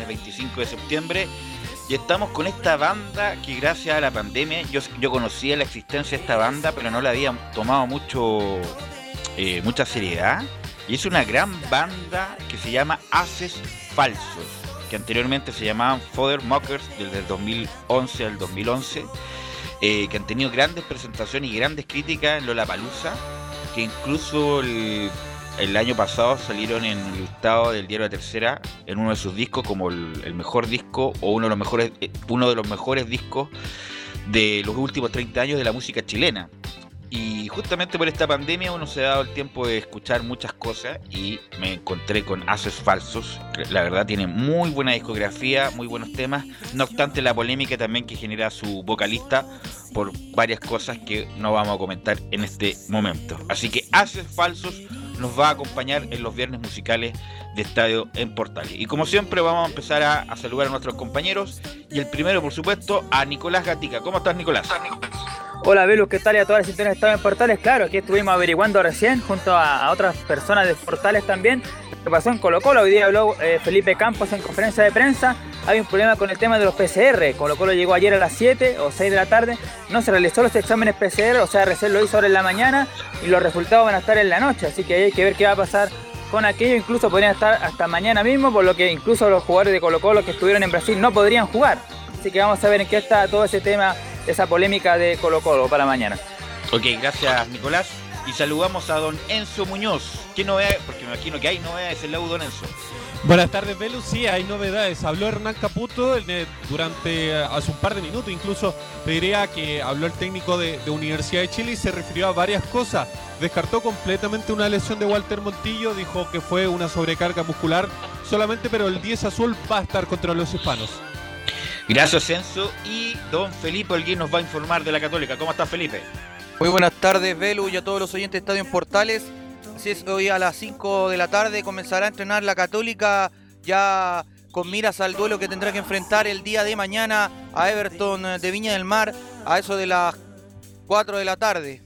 Viernes 25 de septiembre, y estamos con esta banda que gracias a la pandemia, yo, yo conocía la existencia de esta banda, pero no la había tomado mucho, eh, mucha seriedad, y es una gran banda que se llama Haces Falsos, que anteriormente se llamaban Fodder Mockers desde el 2011 al 2011 eh, que han tenido grandes presentaciones y grandes críticas en Lollapalooza, que incluso el, año pasado salieron en el listado del diario La Tercera en uno de sus discos como el, mejor disco o uno de los mejores eh, uno de los mejores discos de los últimos 30 años de la música chilena. Y justamente por esta pandemia uno se ha dado el tiempo de escuchar muchas cosas y me encontré con Haces Falsos. La verdad tiene muy buena discografía, muy buenos temas, no obstante la polémica también que genera su vocalista por varias cosas que no vamos a comentar en este momento. Así que Haces Falsos nos va a acompañar en los viernes musicales de Estadio en Portales. Y como siempre vamos a empezar a, saludar a nuestros compañeros y el primero por supuesto a Nicolás Gatica. ¿Cómo estás Nicolás? Hola Velus, ¿qué tal? Y a todas las sintonías Estadio en Portales. Claro, aquí estuvimos averiguando recién junto a, otras personas de Portales también. ¿Qué pasó en Colo Colo? Hoy día habló eh, Felipe Campos en conferencia de prensa. Hay un problema con el tema de los PCR. Colo Colo llegó ayer a las 7 o 6 de la tarde. No se realizó los exámenes PCR, o sea, recién lo hizo ahora en la mañana y los resultados van a estar en la noche. Así que hay que ver qué va a pasar con aquello. Incluso podrían estar hasta mañana mismo, por lo que incluso los jugadores de Colo Colo que estuvieron en Brasil no podrían jugar. Así que vamos a ver en qué está todo ese tema esa polémica de Colo Colo para mañana. Ok, gracias Nicolás. Y saludamos a don Enzo Muñoz. ¿Qué novedades? Porque me imagino que hay novedades en la U, don Enzo. Buenas tardes, Velus. Sí, hay novedades. Habló Hernán Caputo durante eh, hace un par de minutos. Incluso te diría que habló el técnico de, Universidad de Chile y se refirió a varias cosas. Descartó completamente una lesión de Walter Montillo. Dijo que fue una sobrecarga muscular solamente, pero el 10 azul va a estar contra los hispanos. Gracias, Enzo. Y don Felipe Alguien nos va a informar de la Católica. ¿Cómo está, Felipe? Muy buenas tardes, Velu, y a todos los oyentes de Estadio en Portales. Así es, hoy a las 5 de la tarde comenzará a entrenar la Católica ya con miras al duelo que tendrá que enfrentar el día de mañana a Everton de Viña del Mar a eso de las 4 de la tarde.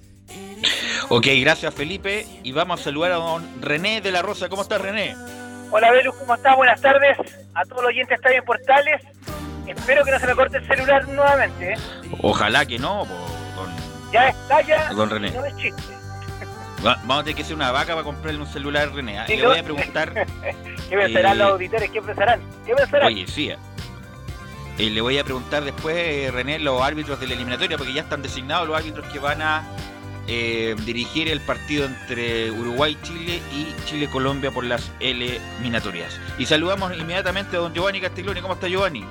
Ok, gracias Felipe. Y vamos a saludar a don René de la Rosa. ¿Cómo estás, René? Hola, Velus, ¿cómo estás? Buenas tardes a todos los oyentes de Estadio en Portales. Espero que no se me corte el celular nuevamente. ¿eh? Ojalá que no, po, don, Ya está, ya. don René. No es chiste. Va- Vamos a tener que ser una vaca para comprarle un celular René. ¿ah? Sí, Le no. voy a preguntar. ¿Qué pensarán Eh, los auditores? ¿Qué pensarán? ¿Qué pensarán? Oye, sí. eh. Eh, le voy a preguntar después, eh, René, los árbitros de la eliminatoria, porque ya están designados los árbitros que van a eh, dirigir el partido entre Uruguay-Chile y Chile-Colombia por las eliminatorias. Y saludamos inmediatamente a don Giovanni Castiglione. ¿Cómo está Giovanni?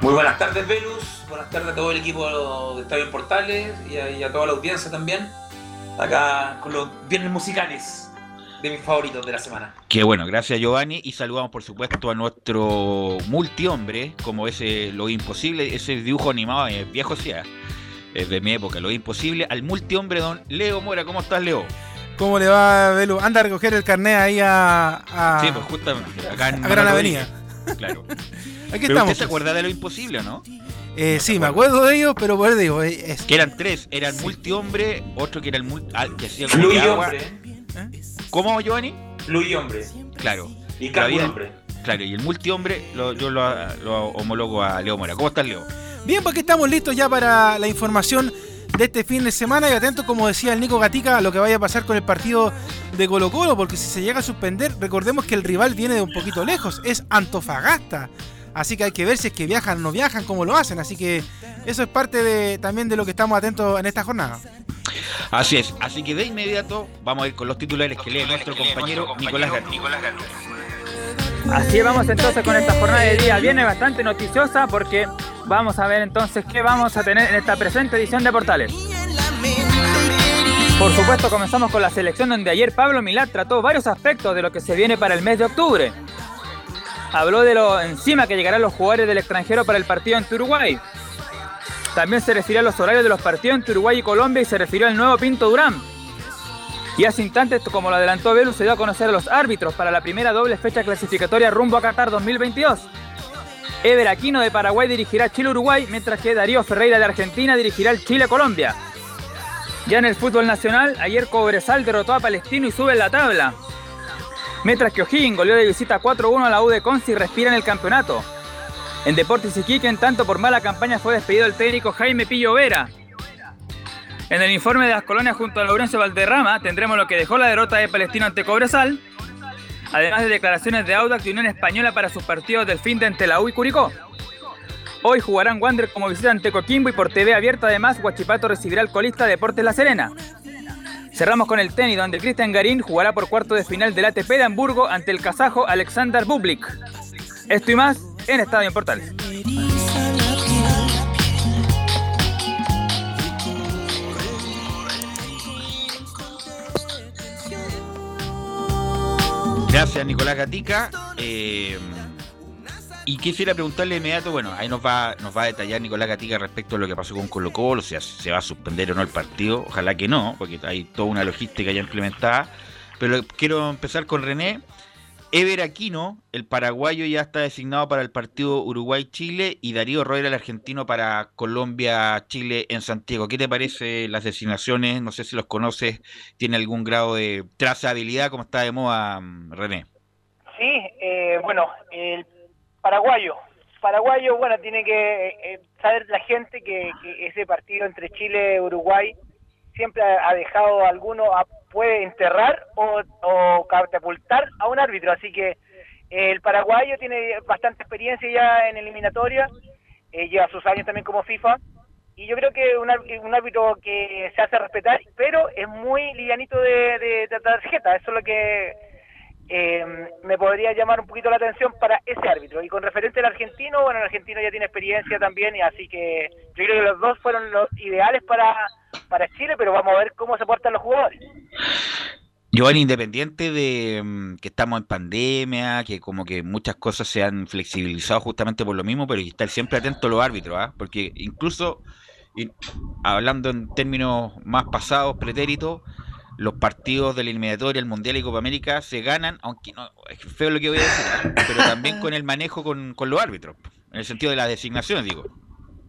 Muy buenas tardes, Velus. Buenas tardes a todo el equipo de Estadio Portales y a, y a toda la audiencia también. Acá con los viernes musicales de mis favoritos de la semana. Qué bueno, gracias Giovanni. Y saludamos por supuesto a nuestro multihombre, como ese Lo Imposible, ese dibujo animado eh, viejo sea, es de mi época, Lo Imposible, al multihombre don Leo Mora. ¿Cómo estás, Leo? ¿Cómo le va, Belu? Anda a recoger el carnet ahí a, a, Sí, pues justamente, acá en a Gran Avenida. Claro. Aquí Pero estamos. usted se acuerda de Lo Imposible, o no? Eh, sí, me acuerdo de ellos, pero por eso digo, eh, es, Que eran tres, era el multihombre, otro que era el multi... ah, que hacía Fluy hombre. ¿Cómo, Giovanni? Fluy hombre. Claro, Y. Cargo hombre. claro, y el multihombre lo, yo lo, lo homologo a Leo Mora. ¿Cómo estás, Leo? Bien, pues aquí estamos listos ya para la información de este fin de semana y atentos, como decía el Nico Gatica, a lo que vaya a pasar con el partido de Colo Colo, porque si se llega a suspender, recordemos que el rival viene de un poquito lejos, es Antofagasta. Así que hay que ver si es que viajan o no viajan, cómo lo hacen. Así que eso es parte de, también de lo que estamos atentos en esta jornada. Así es, así que de inmediato vamos a ir con los titulares que lee nuestro compañero Nicolás Gato. Así vamos entonces con esta jornada de día. Viene bastante noticiosa porque vamos a ver entonces qué vamos a tener en esta presente edición de Portales. Por supuesto comenzamos con la selección donde ayer Pablo Milar trató varios aspectos de lo que se viene para el mes de octubre. Habló de lo encima que llegarán los jugadores del extranjero para el partido ante Uruguay. También se refirió a los horarios de los partidos entre Uruguay y Colombia y se refirió al nuevo Pinto Durán. Y hace instantes, como lo adelantó Velus, se dio a conocer a los árbitros para la primera doble fecha clasificatoria rumbo a Qatar 2022. Ever Aquino de Paraguay dirigirá Chile-Uruguay, mientras que Darío Ferreira de Argentina dirigirá Chile-Colombia. Ya en el fútbol nacional, ayer Cobresal derrotó a Palestino y sube en la tabla. Mientras que O'Higgins goleó de visita 4-1 a la U de Conce y respira en el campeonato. En Deportes Iquique, en tanto por mala campaña, fue despedido el técnico Jaime Pillo Vera. En el informe de las colonias junto a Laurencio Valderrama tendremos lo que dejó la derrota de Palestino ante Cobresal, además de declaraciones de Audax y Unión Española para sus partidos del fin de ante la U y Curicó. Hoy jugarán Wander como visita ante Coquimbo y por TV abierta además Huachipato recibirá al colista Deportes La Serena. Cerramos con el tenis donde Cristian Garín jugará por cuarto de final del ATP de Hamburgo ante el kazajo Alexander Bublik. Esto y más en Estadio en Portales. Gracias, Nicolás Gatica. Eh, y quisiera preguntarle de inmediato, bueno, ahí nos va, nos va a detallar Nicolás Gatica respecto a lo que pasó con Colo Colo, o sea, se va a suspender o no el partido, ojalá que no, porque hay toda una logística ya implementada. Pero quiero empezar con René. Ever Aquino, el paraguayo, ya está designado para el partido Uruguay-Chile y Darío Roera, el argentino, para Colombia-Chile en Santiago. ¿Qué te parece las designaciones? No sé si los conoces, tiene algún grado de trazabilidad, como está de moda, mm, René. Sí, eh, bueno, el paraguayo. Paraguayo, bueno, tiene que eh, saber la gente que, ese partido entre Chile y Uruguay siempre ha, dejado a alguno, a- puede enterrar o, catapultar a un árbitro. Así que eh, el paraguayo tiene bastante experiencia ya en eliminatoria, eh, lleva sus años también como FIFA. Y yo creo que un, un árbitro que se hace respetar, pero es muy livianito de, de, de tarjeta. Eso es lo que eh, me podría llamar un poquito la atención para ese árbitro. Y con referente al argentino, bueno, el argentino ya tiene experiencia también, y así que yo creo que los dos fueron los ideales para, para Chile, pero vamos a ver cómo se portan los jugadores. Giovanni, independiente de mm, que estamos en pandemia, que como que muchas cosas se han flexibilizado justamente por lo mismo, pero hay que estar siempre atento a los árbitros, ¿ah? porque incluso, hablando en términos más pasados, pretéritos, los partidos de la eliminatoria, el Mundial y Copa América se ganan, aunque no, es feo lo que voy a decir, ¿ah? pero también con el manejo con, con los árbitros, en el sentido de las designaciones, digo.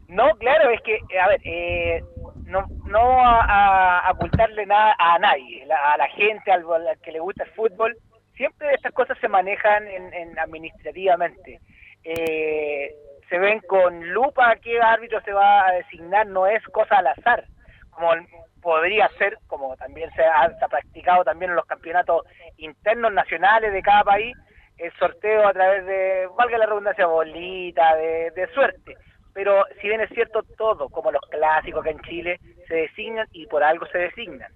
No, claro, es que, eh, a ver, eh, no, no a, ocultarle nada a nadie, a la gente, al, al que le gusta el fútbol. Siempre estas cosas se manejan en, en administrativamente. Eh, se ven con lupa qué árbitro se va a designar, no es cosa al azar, como el- podría ser, como también se ha, practicado también en los campeonatos internos nacionales de cada país, el sorteo a través de, valga la redundancia, bolita, de, de suerte. Pero si bien es cierto, todo, como los clásicos que en Chile, se designan y por algo se designan.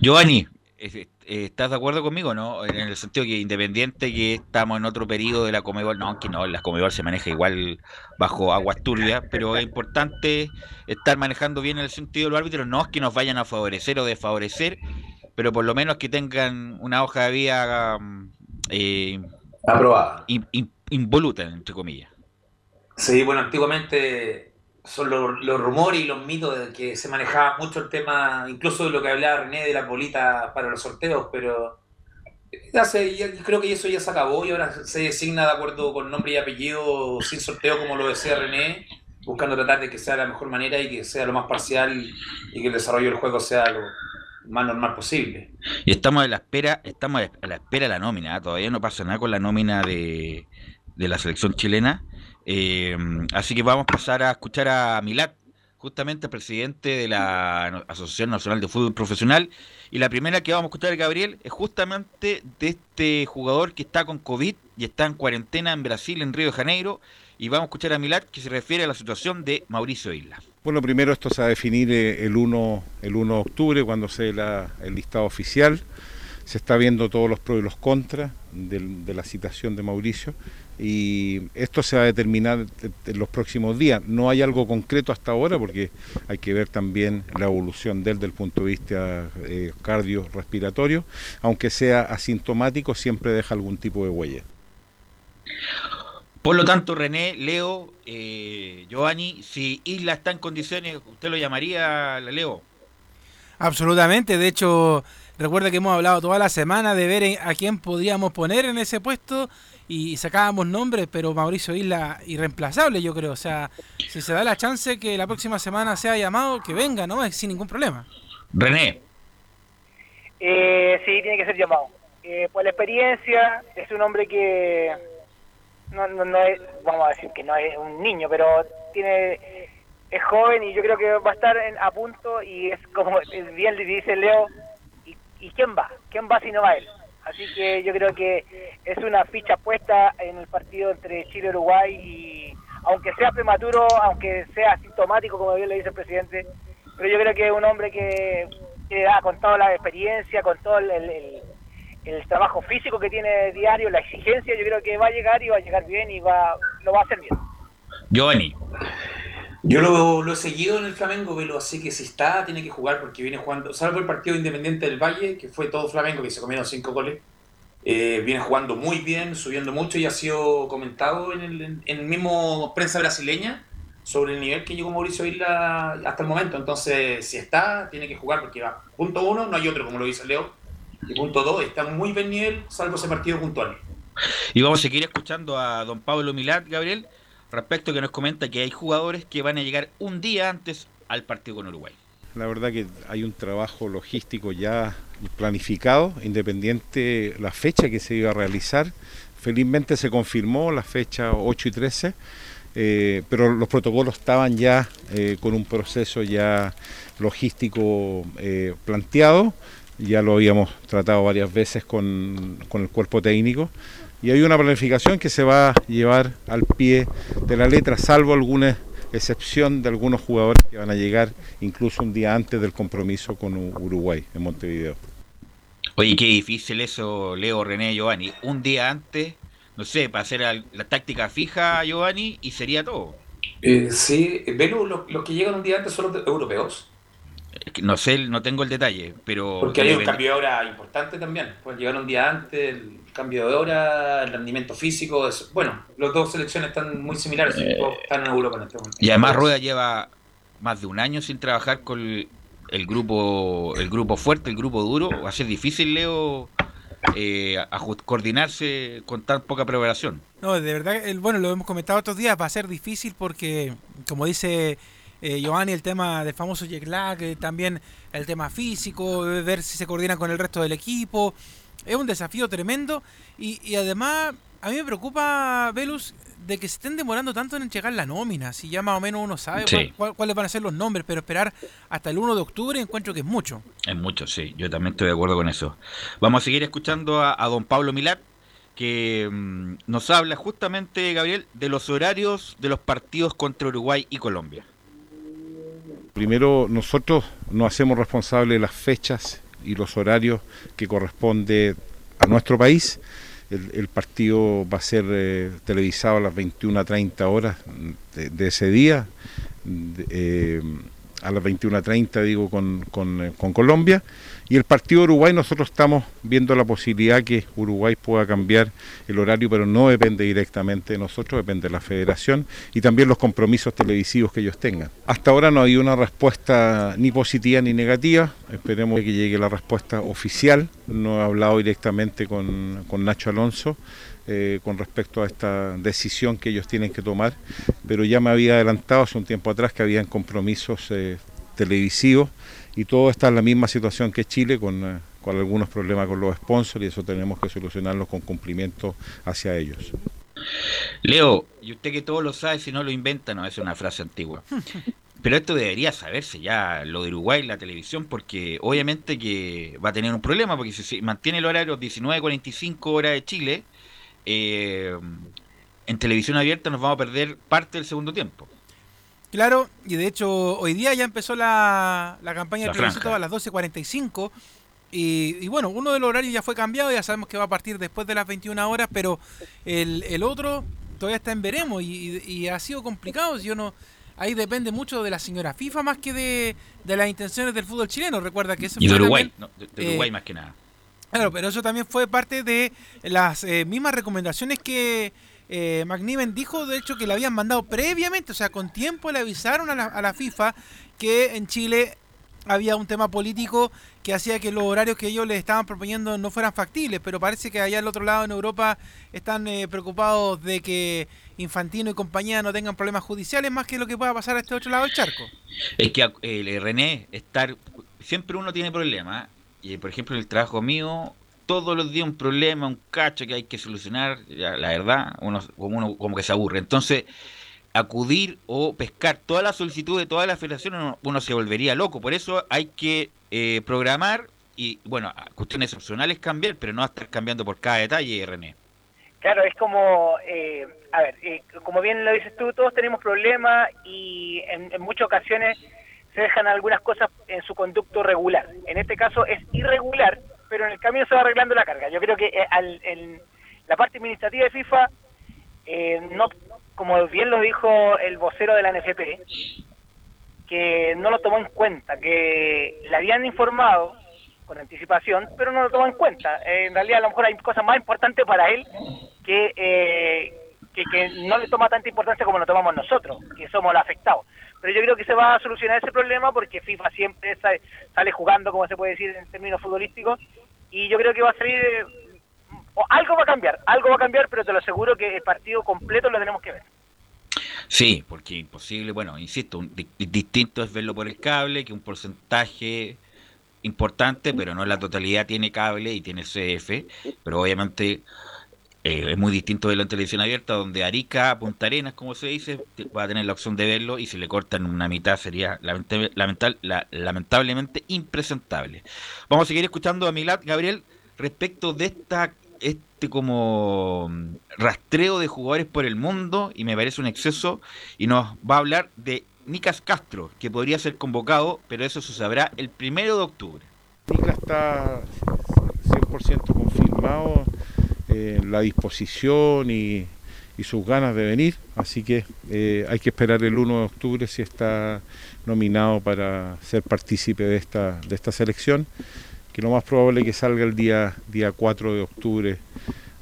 Giovanni, ¿estás de acuerdo conmigo, no? En el sentido que independiente que estamos en otro periodo de la Comebol, no, que no, la Comebol se maneja igual bajo aguas turbias, pero es importante estar manejando bien el sentido de los árbitros, no es que nos vayan a favorecer o desfavorecer, pero por lo menos que tengan una hoja de vida mm, eh, Aprobada. in- in- involuta, entre comillas. Sí, bueno, antiguamente son los, rumores y los mitos de que se manejaba mucho el tema, incluso de lo que hablaba René de las bolitas para los sorteos, pero ya se- ya- creo que eso ya se acabó y ahora se designa de acuerdo con nombre y apellido sin sorteo como lo decía René, buscando tratar de que sea la mejor manera y que sea lo más parcial y que el desarrollo del juego sea lo más normal posible. Y estamos a la espera, estamos a la espera de la nómina, ¿eh? todavía no pasa nada con la nómina de, de la selección chilena. Eh, así que vamos a pasar a escuchar a Milat, justamente presidente de la Asociación Nacional de Fútbol Profesional. Y la primera que vamos a escuchar, Gabriel, es justamente de este jugador que está con COVID y está en cuarentena en Brasil, en Río de Janeiro. Y vamos a escuchar a Milat que se refiere a la situación de Mauricio Isla. Bueno, primero esto se va a definir eh, el 1, el 1 de octubre, cuando se dé el listado oficial. Se está viendo todos los pros y los contras del- de la citación de Mauricio y esto se va a determinar en los próximos días. No hay algo concreto hasta ahora porque hay que ver también la evolución de él desde el punto de vista eh, cardiorrespiratorio. Aunque sea asintomático, siempre deja algún tipo de huella. Por lo tanto, René, Leo, eh, Giovanni, si Isla está en condiciones, ¿usted lo llamaría, Leo? Absolutamente, de hecho, recuerda que hemos hablado toda la semana de ver en- a quién podríamos poner en ese puesto y sacábamos nombres, pero Mauricio Isla irreemplazable, yo creo. O sea, si se da la chance que la próxima semana sea llamado, que venga, ¿no? Es sin ningún problema. René, Eh, sí, tiene que ser llamado. Eh, por la experiencia, es un hombre que no, no, no es, vamos a decir que no es un niño, pero tiene es joven y yo creo que va a estar en- a punto y es como bien le dice Leo, ¿y, y quién va? ¿Quién va si no va él? Así que yo creo que es una ficha puesta en el partido entre Chile y Uruguay y aunque sea prematuro, aunque sea asintomático, como bien le dice el presidente, pero yo creo que es un hombre que, que ah, con toda la experiencia, con todo el, el- el trabajo físico que tiene diario, la exigencia, yo creo que va a llegar y va a llegar bien y va lo va a hacer bien. Giovanni, Yo lo, he seguido en el Flamengo, pero así que si está, tiene que jugar porque viene jugando, salvo el partido Independiente del Valle, que fue todo Flamengo, que se comieron cinco goles, eh, viene jugando muy bien, subiendo mucho y ha sido comentado en el, mismo prensa brasileña sobre el nivel que llegó Mauricio Isla hasta el momento. Entonces, si está, tiene que jugar porque va. Punto uno, no hay otro, como lo dice Leo. Y punto dos, está muy buen nivel, salvo ese partido puntual. y vamos a seguir escuchando a don Pablo Milat, Gabriel, respecto que nos comenta que hay jugadores que van a llegar un día antes al partido con Uruguay. La verdad que hay un trabajo logístico ya planificado, independiente la fecha que se iba a realizar. Felizmente se confirmó la fecha 8 y 13, eh, pero los protocolos estaban ya eh, con un proceso ya logístico eh, planteado. Ya lo habíamos tratado varias veces con, con el cuerpo técnico y hay una planificación que se va a llevar al pie de la letra, salvo alguna excepción de algunos jugadores que van a llegar incluso un día antes del compromiso con Uruguay en Montevideo. Oye, qué difícil eso, Leo, René, Giovanni. Un día antes, no sé, para hacer la táctica fija, Giovanni, y sería todo. Eh, sí, Velu, los, los que llegan un día antes son los europeos. Es que No sé, no tengo el detalle, pero... Porque hay un cambio de hora importante también. Pueden llegar un día antes, el cambio de hora, el rendimiento físico. es- bueno, las dos selecciones están muy similares, todos están en Europa en este momento. Y además Rueda lleva más de un año sin trabajar con el, el grupo el grupo fuerte, el grupo duro. Va a ser difícil, Leo, eh, ajust- coordinarse con tan poca preparación. No, de verdad, el, bueno, lo hemos comentado estos días, va a ser difícil porque, como dice eh, Giovanni, el tema del famoso jet lag, eh, también el tema físico, eh, ver si se coordinan con el resto del equipo. Es un desafío tremendo y, y además a mí me preocupa, Velus, de que se estén demorando tanto en llegar la nómina. Si ya más o menos uno sabe Sí. cuál- cuál- cuáles van a ser los nombres, pero esperar hasta el 1 de octubre encuentro que es mucho. Es mucho, sí, yo también estoy de acuerdo con eso. Vamos a seguir escuchando a, a don Pablo Milat, que mm, nos habla justamente, Gabriel, de los horarios de los partidos contra Uruguay y Colombia. Primero, nosotros nos hacemos responsables de las fechas y los horarios que corresponde a nuestro país. El, partido va a ser eh, televisado a las 21.30 horas de, ese día, eh, a las 21.30 digo con, con, eh, con Colombia. Y el partido Uruguay nosotros estamos viendo la posibilidad que Uruguay pueda cambiar el horario, pero no depende directamente de nosotros, depende de la federación y también los compromisos televisivos que ellos tengan. Hasta ahora no hay una respuesta ni positiva ni negativa, esperemos que llegue la respuesta oficial. No he hablado directamente con, con Nacho Alonso. eh, con respecto a esta decisión que ellos tienen que tomar, pero ya me había adelantado hace un tiempo atrás que habían compromisos eh, televisivos y todo está en la misma situación que Chile con, eh, con algunos problemas con los sponsors y eso tenemos que solucionarlo con cumplimiento hacia ellos. Leo, y usted que todo lo sabe, si no lo inventa, no es una frase antigua. Pero esto debería saberse ya, lo de Uruguay, la televisión, porque obviamente que va a tener un problema, porque si se mantiene el horario 19.45 horas de Chile, eh, en televisión abierta nos vamos a perder parte del segundo tiempo. Claro, y de hecho hoy día ya empezó la, la campaña del plebiscito a las 12.45 y, y bueno, uno de los horarios ya fue cambiado, ya sabemos que va a partir después de las 21 horas, pero el, el otro todavía está en veremos y, y- y ha sido complicado. si Yo no, ahí depende mucho de la señora FIFA más que de, de las intenciones del fútbol chileno. Recuerda que eso Y de Uruguay, también- no, de, de eh, Uruguay más que nada. Claro, pero eso también fue parte de las eh, mismas recomendaciones que eh, McNiven dijo, de hecho, que le habían mandado previamente, o sea, con tiempo le avisaron a la, FIFA que en Chile había un tema político que hacía que los horarios que ellos les estaban proponiendo no fueran factibles, pero parece que allá al otro lado en Europa están eh, preocupados de que Infantino y compañía no tengan problemas judiciales más que lo que pueda pasar a este otro lado del charco. Es que eh, René, estar siempre uno tiene problemas. Y por ejemplo, el trabajo mío, todos los días un problema, un cacho que hay que solucionar. ya, la verdad, uno como, uno como que se aburre. Entonces, acudir o pescar todas las solicitudes de todas las federaciones, uno, se volvería loco. Por eso hay que eh, programar y, bueno, cuestiones opcionales cambiar, pero no estar cambiando por cada detalle, René. Claro, es como, eh, a ver, eh, como bien lo dices tú, todos tenemos problemas y en, en muchas ocasiones se dejan algunas cosas en su conducto regular. En este caso es irregular, pero en el camino se va arreglando la carga. Yo creo que eh, al, la parte administrativa de FIFA, eh, no, como bien lo dijo el vocero de la NFP, que no lo tomó en cuenta, que le habían informado con anticipación, pero no lo tomó en cuenta. Eh, en realidad a lo mejor hay cosas más importantes para él que, eh, que, que no le toma tanta importancia como lo tomamos nosotros, que somos los afectados. Pero yo creo que se va a solucionar ese problema porque FIFA siempre sale, sale jugando, como se puede decir en términos futbolísticos, y yo creo que va a salir, eh, o algo va a cambiar, algo va a cambiar, pero te lo aseguro que el partido completo lo tenemos que ver. Sí, porque imposible, bueno, insisto, un, di- distinto es verlo por el cable, que un porcentaje importante, pero no la totalidad tiene cable y tiene CF, pero obviamente eh, es muy distinto verlo en televisión abierta, donde Arica, Punta Arenas, como se dice, va a tener la opción de verlo y si le cortan una mitad sería lamentable- la- lamentablemente impresentable. Vamos a seguir escuchando a Milad, Gabriel, respecto de esta este como mm, rastreo de jugadores por el mundo y me parece un exceso y nos va a hablar de Nicas Castro, que podría ser convocado, pero eso se sabrá el primero de octubre. Nicla está 100% confirmado eh, la disposición y, sus ganas de venir, así que eh, hay que esperar el 1 de octubre si está nominado para ser partícipe de esta, de esta selección, que lo más probable es que salga el día, día 4 de octubre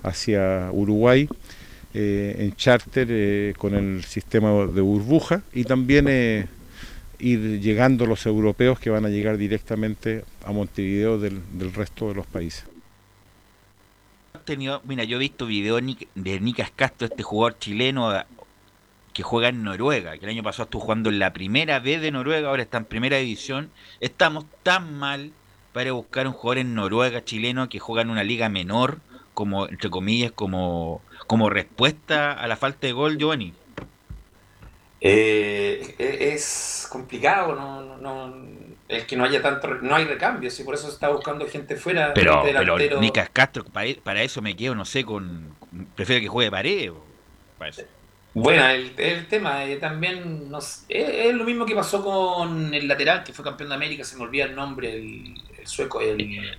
hacia Uruguay. eh, en charter con el sistema de burbuja y también ir llegando los europeos que van a llegar directamente a Montevideo del resto de los países. Tenido, mira, yo he visto videos de Nic- de Nicas Castro, este jugador chileno, eh, que juega en Noruega, que el año pasado estuvo jugando en la primera B de Noruega, ahora está en primera división. Estamos tan mal para buscar un jugador en Noruega chileno que juega en una liga menor, como entre comillas, como, como respuesta a la falta de gol, Giovanni. Eh, e- es complicado, no, no, no- es que no haya tanto, no hay recambios y por eso se está buscando gente fuera. Pero, gente pero delantero. Nicas Castro, para, para eso me quedo, no sé, con prefiero que juegue pared. o- para eso. Bueno, el, el tema eh, también no sé, es, lo mismo que pasó con el lateral que fue campeón de América, se me olvida el nombre, el, el sueco, el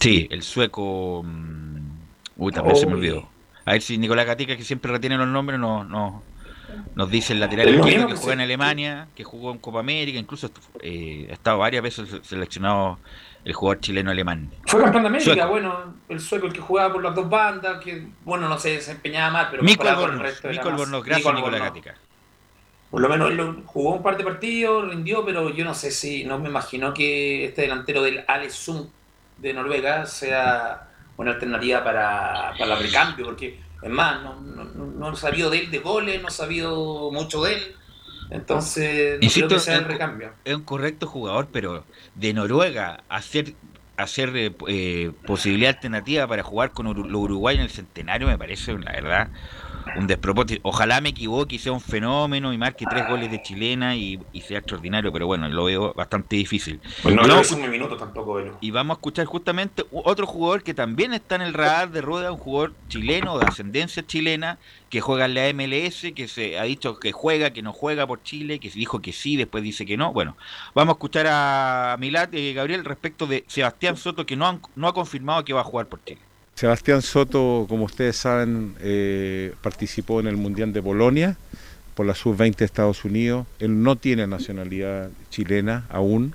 Sí, el sueco. mm, Uy, también se me olvidó. A ver si Nicolás Gatica, que siempre retiene los nombres, no, no, nos dice el lateral izquierdo que juega en Alemania, que jugó en Copa América, incluso eh, ha estado varias veces seleccionado el jugador chileno alemán. Fue campeón de América, Sueco. bueno, el sueco el que jugaba por las dos bandas, que bueno, no se desempeñaba mal, pero Mico Albornoz, Mico Albornoz, gracias Nicolás. Gatica. Por lo menos él jugó un par de partidos, rindió, pero yo no sé si, no me imagino que este delantero del Alesund de Noruega sea una alternativa para, para el recambio, porque es más, no, no, no- he sabido de él de goles, no he sabido mucho de él, entonces no Insisto, creo que sea el recambio. Es un correcto jugador, pero de Noruega hacer hacer eh, eh, posibilidad alternativa para jugar con Uru- los Uruguay en el centenario me parece, la verdad, un despropósito. Ojalá me equivoque y sea un fenómeno y marque tres goles de chilena y, y sea extraordinario, pero bueno, lo veo bastante difícil. Pues no Y le vamos, hizo un minuto tampoco, y vamos a escuchar justamente otro jugador que también está en el radar de rueda, un jugador chileno de ascendencia chilena que juega en la MLS, que se ha dicho que juega, que no juega por Chile, que se dijo que sí, después dice que no. Bueno, vamos a escuchar a Milad y Gabriel respecto de Sebastián Soto que no, han- no ha confirmado que va a jugar por Chile. Sebastián Soto, como ustedes saben, eh, participó en el Mundial de Polonia por la sub-20 de Estados Unidos. Él no tiene nacionalidad chilena aún,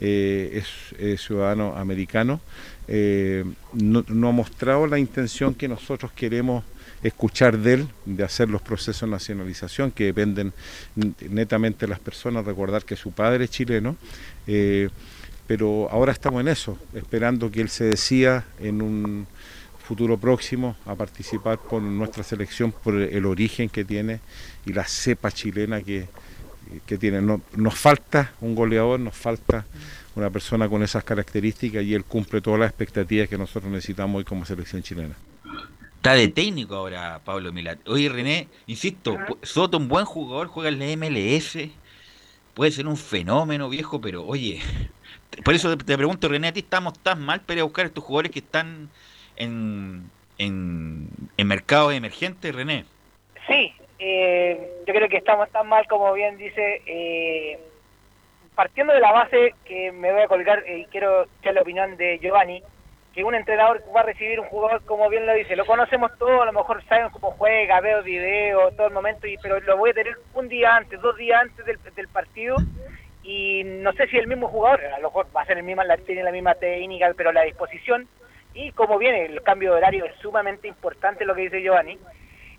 eh, es, ciudadano americano. Eh, no, no ha mostrado la intención que nosotros queremos escuchar de él, de hacer los procesos de nacionalización que dependen netamente de las personas, recordar que su padre es chileno. pero ahora estamos en eso, esperando que él se decida en un futuro próximo a participar por nuestra selección por el origen que tiene y la cepa chilena que, que tiene. No- nos falta un goleador, nos falta una persona con esas características y él cumple todas las expectativas que nosotros necesitamos hoy como selección chilena. Está de técnico ahora Pablo Milad. Oye René, insisto, Soto un buen jugador, juega en la MLS, puede ser un fenómeno viejo, pero oye, por eso te, pregunto René, a ti estamos tan mal para ir a buscar estos jugadores que están en, en, en mercados emergentes, René. Sí, eh, yo creo que estamos tan mal como bien dice. eh, partiendo de la base que me voy a colgar y quiero escuchar la opinión de Giovanni, que un entrenador va a recibir un jugador, como bien lo dice, lo conocemos todos, a lo mejor saben cómo juega, veo videos, todo el momento, y, pero lo voy a tener un día antes, dos días antes del, del partido, y no sé si el mismo jugador, a lo mejor va a ser el mismo, la- tiene la misma técnica, pero la disposición, y como viene el cambio de horario es sumamente importante lo que dice Giovanni,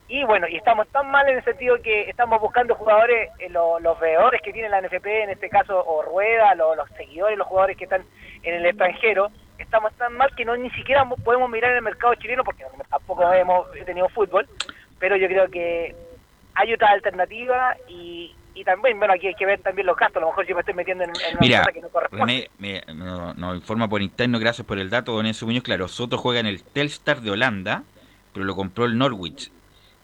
y bueno, y estamos tan mal en el sentido que estamos buscando jugadores, eh, lo- los veedores que tiene la NFP, en este caso, o Rueda, lo- los seguidores, los jugadores que están en el extranjero, estamos tan mal que no ni siquiera mo- podemos mirar el mercado chileno porque tampoco hemos tenido fútbol, pero yo creo que hay otra alternativa y, y también, bueno, aquí hay que ver también los gastos, a lo mejor yo me estoy metiendo en, en una Mira, cosa que no corresponde. René me, no- informa por interno, gracias por el dato, don Enzo Muñoz. Claro, Soto juega en el Telstar de Holanda, pero lo compró el Norwich.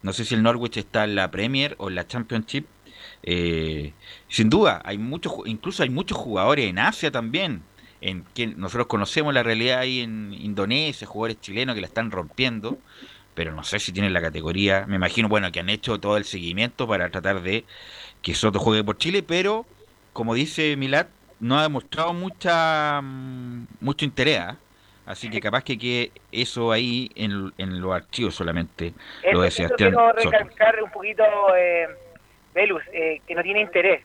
No sé si el Norwich está en la Premier o en la Championship. Eh, sin duda, hay muchos, incluso hay muchos jugadores en Asia también. En que nosotros conocemos la realidad ahí en Indonesia, jugadores chilenos que la están rompiendo, pero no sé si tienen la categoría. Me imagino, bueno, que han hecho todo el seguimiento para tratar de que Soto juegue por Chile, pero como dice Milad, no ha demostrado mucha mm, mucho interés. ¿ah? Así que capaz que quede eso ahí en, en los archivos solamente, lo de Eso, eso Sebastián quiero Soto. recalcar un poquito, eh, Velus, eh, que no tiene interés.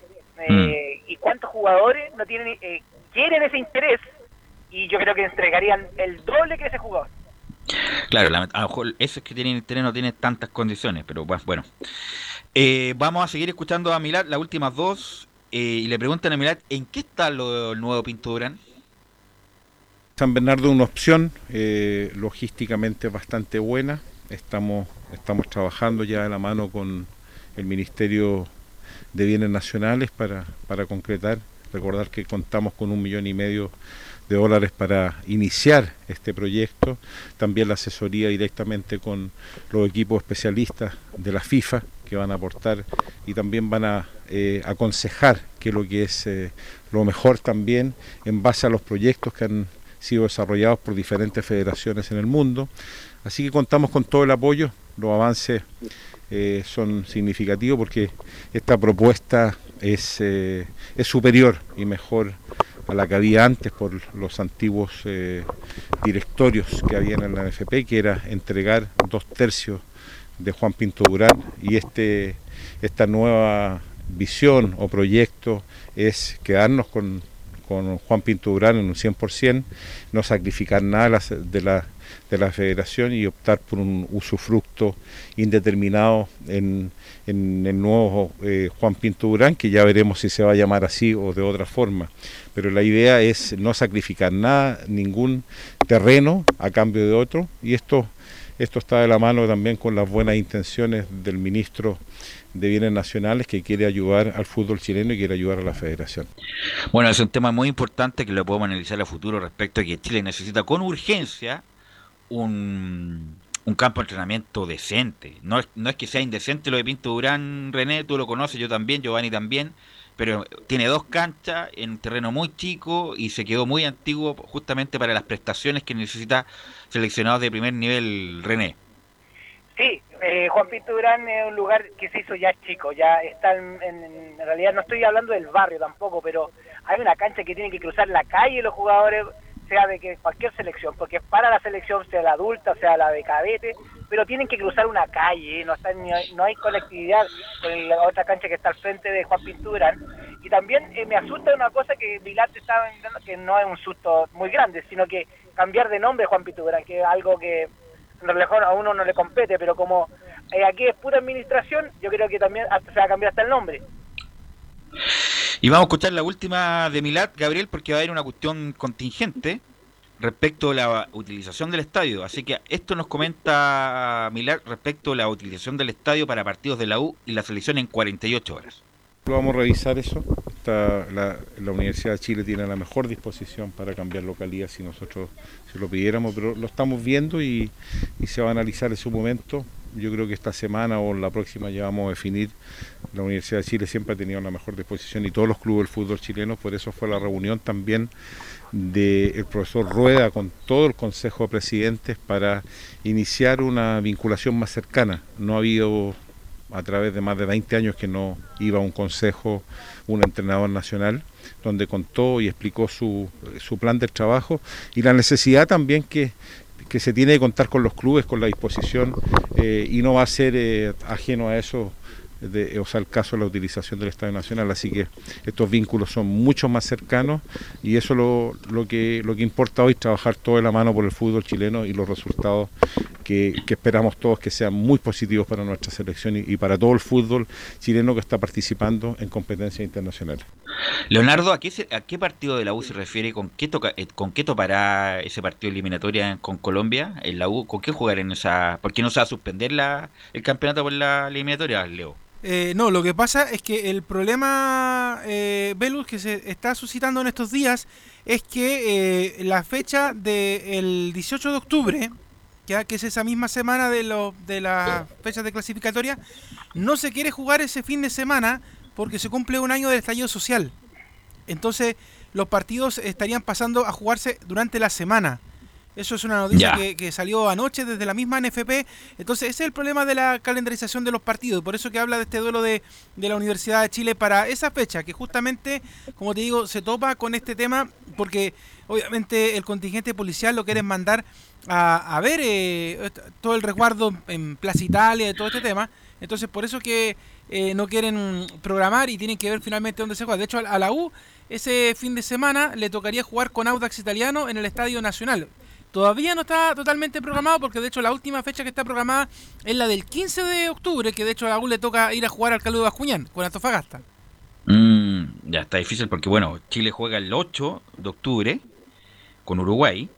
Mm. Eh, ¿Y cuántos jugadores no tienen eh, quieren ese interés? Y yo creo que entregarían el doble que ese jugador. Claro, la- a lo mejor esos que tienen interés no tienen tantas condiciones, pero bueno. Eh, vamos a seguir escuchando a Milad las últimas dos eh, y le preguntan a Milad, ¿en qué está lo, el nuevo Pinto Durán? San Bernardo es una opción eh, logísticamente bastante buena. Estamos, estamos trabajando ya de la mano con el Ministerio de Bienes Nacionales para, para concretar. Recordar que contamos con un millón y medio de dólares para iniciar este proyecto, también la asesoría directamente con los equipos especialistas de la FIFA que van a aportar y también van a eh, aconsejar qué es lo que es eh, lo mejor también en base a los proyectos que han sido desarrollados por diferentes federaciones en el mundo. Así que contamos con todo el apoyo, los avances eh, son significativos porque esta propuesta es, es superior y mejor a la que había antes por los antiguos directorios que habían en la NFP, que era entregar dos tercios de Juan Pinto Durán y este, esta nueva visión o proyecto es quedarnos con, con Juan Pinto Durán en un 100%, no sacrificar nada de la, de la federación y optar por un usufructo indeterminado en, en el nuevo eh, Juan Pinto Durán, que ya veremos si se va a llamar así o de otra forma. Pero la idea es no sacrificar nada, ningún terreno a cambio de otro, y esto, esto está de la mano también con las buenas intenciones del ministro de Bienes Nacionales que quiere ayudar al fútbol chileno y quiere ayudar a la federación. Bueno, es un tema muy importante que lo podemos analizar a futuro respecto a que Chile necesita con urgencia un un campo de entrenamiento decente. No es, no es que sea indecente lo de Pinto Durán, René, tú lo conoces, yo también, Giovanni también, pero tiene dos canchas en un terreno muy chico y se quedó muy antiguo justamente para las prestaciones que necesita seleccionados de primer nivel, René. Sí, eh, Juan Pinto Durán es un lugar que se hizo ya chico, ya está en, en, realidad no estoy hablando del barrio tampoco, pero hay una cancha que tiene que cruzar la calle los jugadores sea de que cualquier selección, porque para la selección, sea la adulta, sea la de cadete, pero tienen que cruzar una calle, no, está, no hay conectividad con la otra cancha que está al frente de Juan Pinturán. Y también eh, me asusta una cosa que Vilar te estaba que no es un susto muy grande, sino que cambiar de nombre Juan Pinturán, que es algo que a uno no le compete, pero como eh, aquí es pura administración, yo creo que también se va a cambiar hasta el nombre. Y vamos a escuchar la última de Milat, Gabriel, porque va a haber una cuestión contingente respecto a la utilización del estadio. Así que esto nos comenta Milat respecto a la utilización del estadio para partidos de la U y la selección en 48 horas. Vamos a revisar eso. la, Universidad de Chile tiene la mejor disposición para cambiar localidad si nosotros se lo pidiéramos, pero lo estamos viendo y, y se va a analizar en su momento yo creo que esta semana o la próxima ya vamos a definir. La Universidad de Chile siempre ha tenido una mejor disposición y todos los clubes del fútbol chileno, por eso fue la reunión también del profesor Rueda con todo el Consejo de Presidentes para iniciar una vinculación más cercana. No ha habido a través de más de 20 años que no iba a un consejo un entrenador nacional donde contó y explicó su, su plan de trabajo y la necesidad también que que se tiene que contar con los clubes, con la disposición, eh, y no va a ser eh, ajeno a eso de, o sea, el caso de la utilización del Estadio Nacional, así que estos vínculos son mucho más cercanos y eso lo, lo que lo que importa hoy trabajar todo de la mano por el fútbol chileno y los resultados que, esperamos todos que sean muy positivos para nuestra selección y, para todo el fútbol chileno que está participando en competencias internacionales. Leonardo, ¿a qué, ¿a qué partido de la U se refiere? ¿Con qué, toca, eh, ¿Con qué topará ese partido eliminatoria con Colombia? En la U, ¿Con qué jugar en esa...? ¿Por qué no se va a suspender la, el campeonato por la eliminatoria, Leo? Eh, no, lo que pasa es que el problema, eh, Velus, que se está suscitando en estos días es que eh, la fecha del 18 de octubre, ya que es esa misma semana de, lo, de las fechas de clasificatoria, no se quiere jugar ese fin de semana porque se cumple un año del estallido social. Entonces, los partidos estarían pasando a jugarse durante la semana. Eso es una noticia que, salió anoche desde la misma NFP. Entonces, ese es el problema de la calendarización de los partidos. Por eso que habla de este duelo de, la Universidad de Chile para esa fecha, que justamente, como te digo, se topa con este tema, porque obviamente el contingente policial lo quieren mandar a, ver eh, todo el resguardo en Plaza Italia y todo este tema. Entonces, por eso que eh, no quieren programar y tienen que ver finalmente dónde se juega. De hecho, a la U, ese fin de semana le tocaría jugar con Audax Italiano en el Estadio Nacional. Todavía no está totalmente programado porque de hecho la última fecha que está programada es la del 15 de octubre, que de hecho a U le toca ir a jugar al Caldo de Bascuñán con Antofagasta. Mm, ya está difícil porque bueno, Chile juega el 8 de octubre con Uruguay.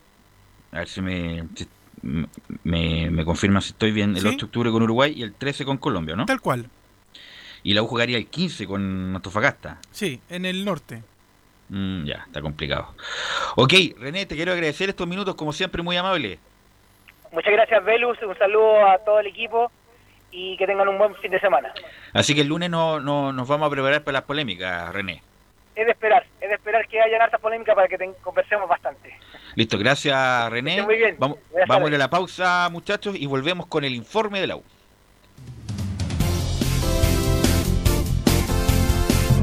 A ver si me, me, me confirma si estoy bien. El 8 de octubre con Uruguay y el 13 con Colombia, ¿no? Tal cual. Y la U jugaría el 15 con Antofagasta. Sí, en el norte. Mm, ya, está complicado. Ok, René, te quiero agradecer estos minutos, como siempre, muy amable. Muchas gracias, Velus. Un saludo a todo el equipo y que tengan un buen fin de semana. Así que el lunes no, no, nos vamos a preparar para las polémicas, René. Es de esperar, es de esperar que haya hartas polémicas para que conversemos bastante. Listo, gracias René. Muy bien. Vamos, vamos a la pausa, muchachos, y volvemos con el informe de la U.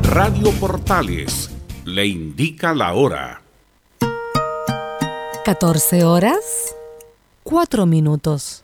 Radio Portales le indica la hora. 14 horas, 4 minutos.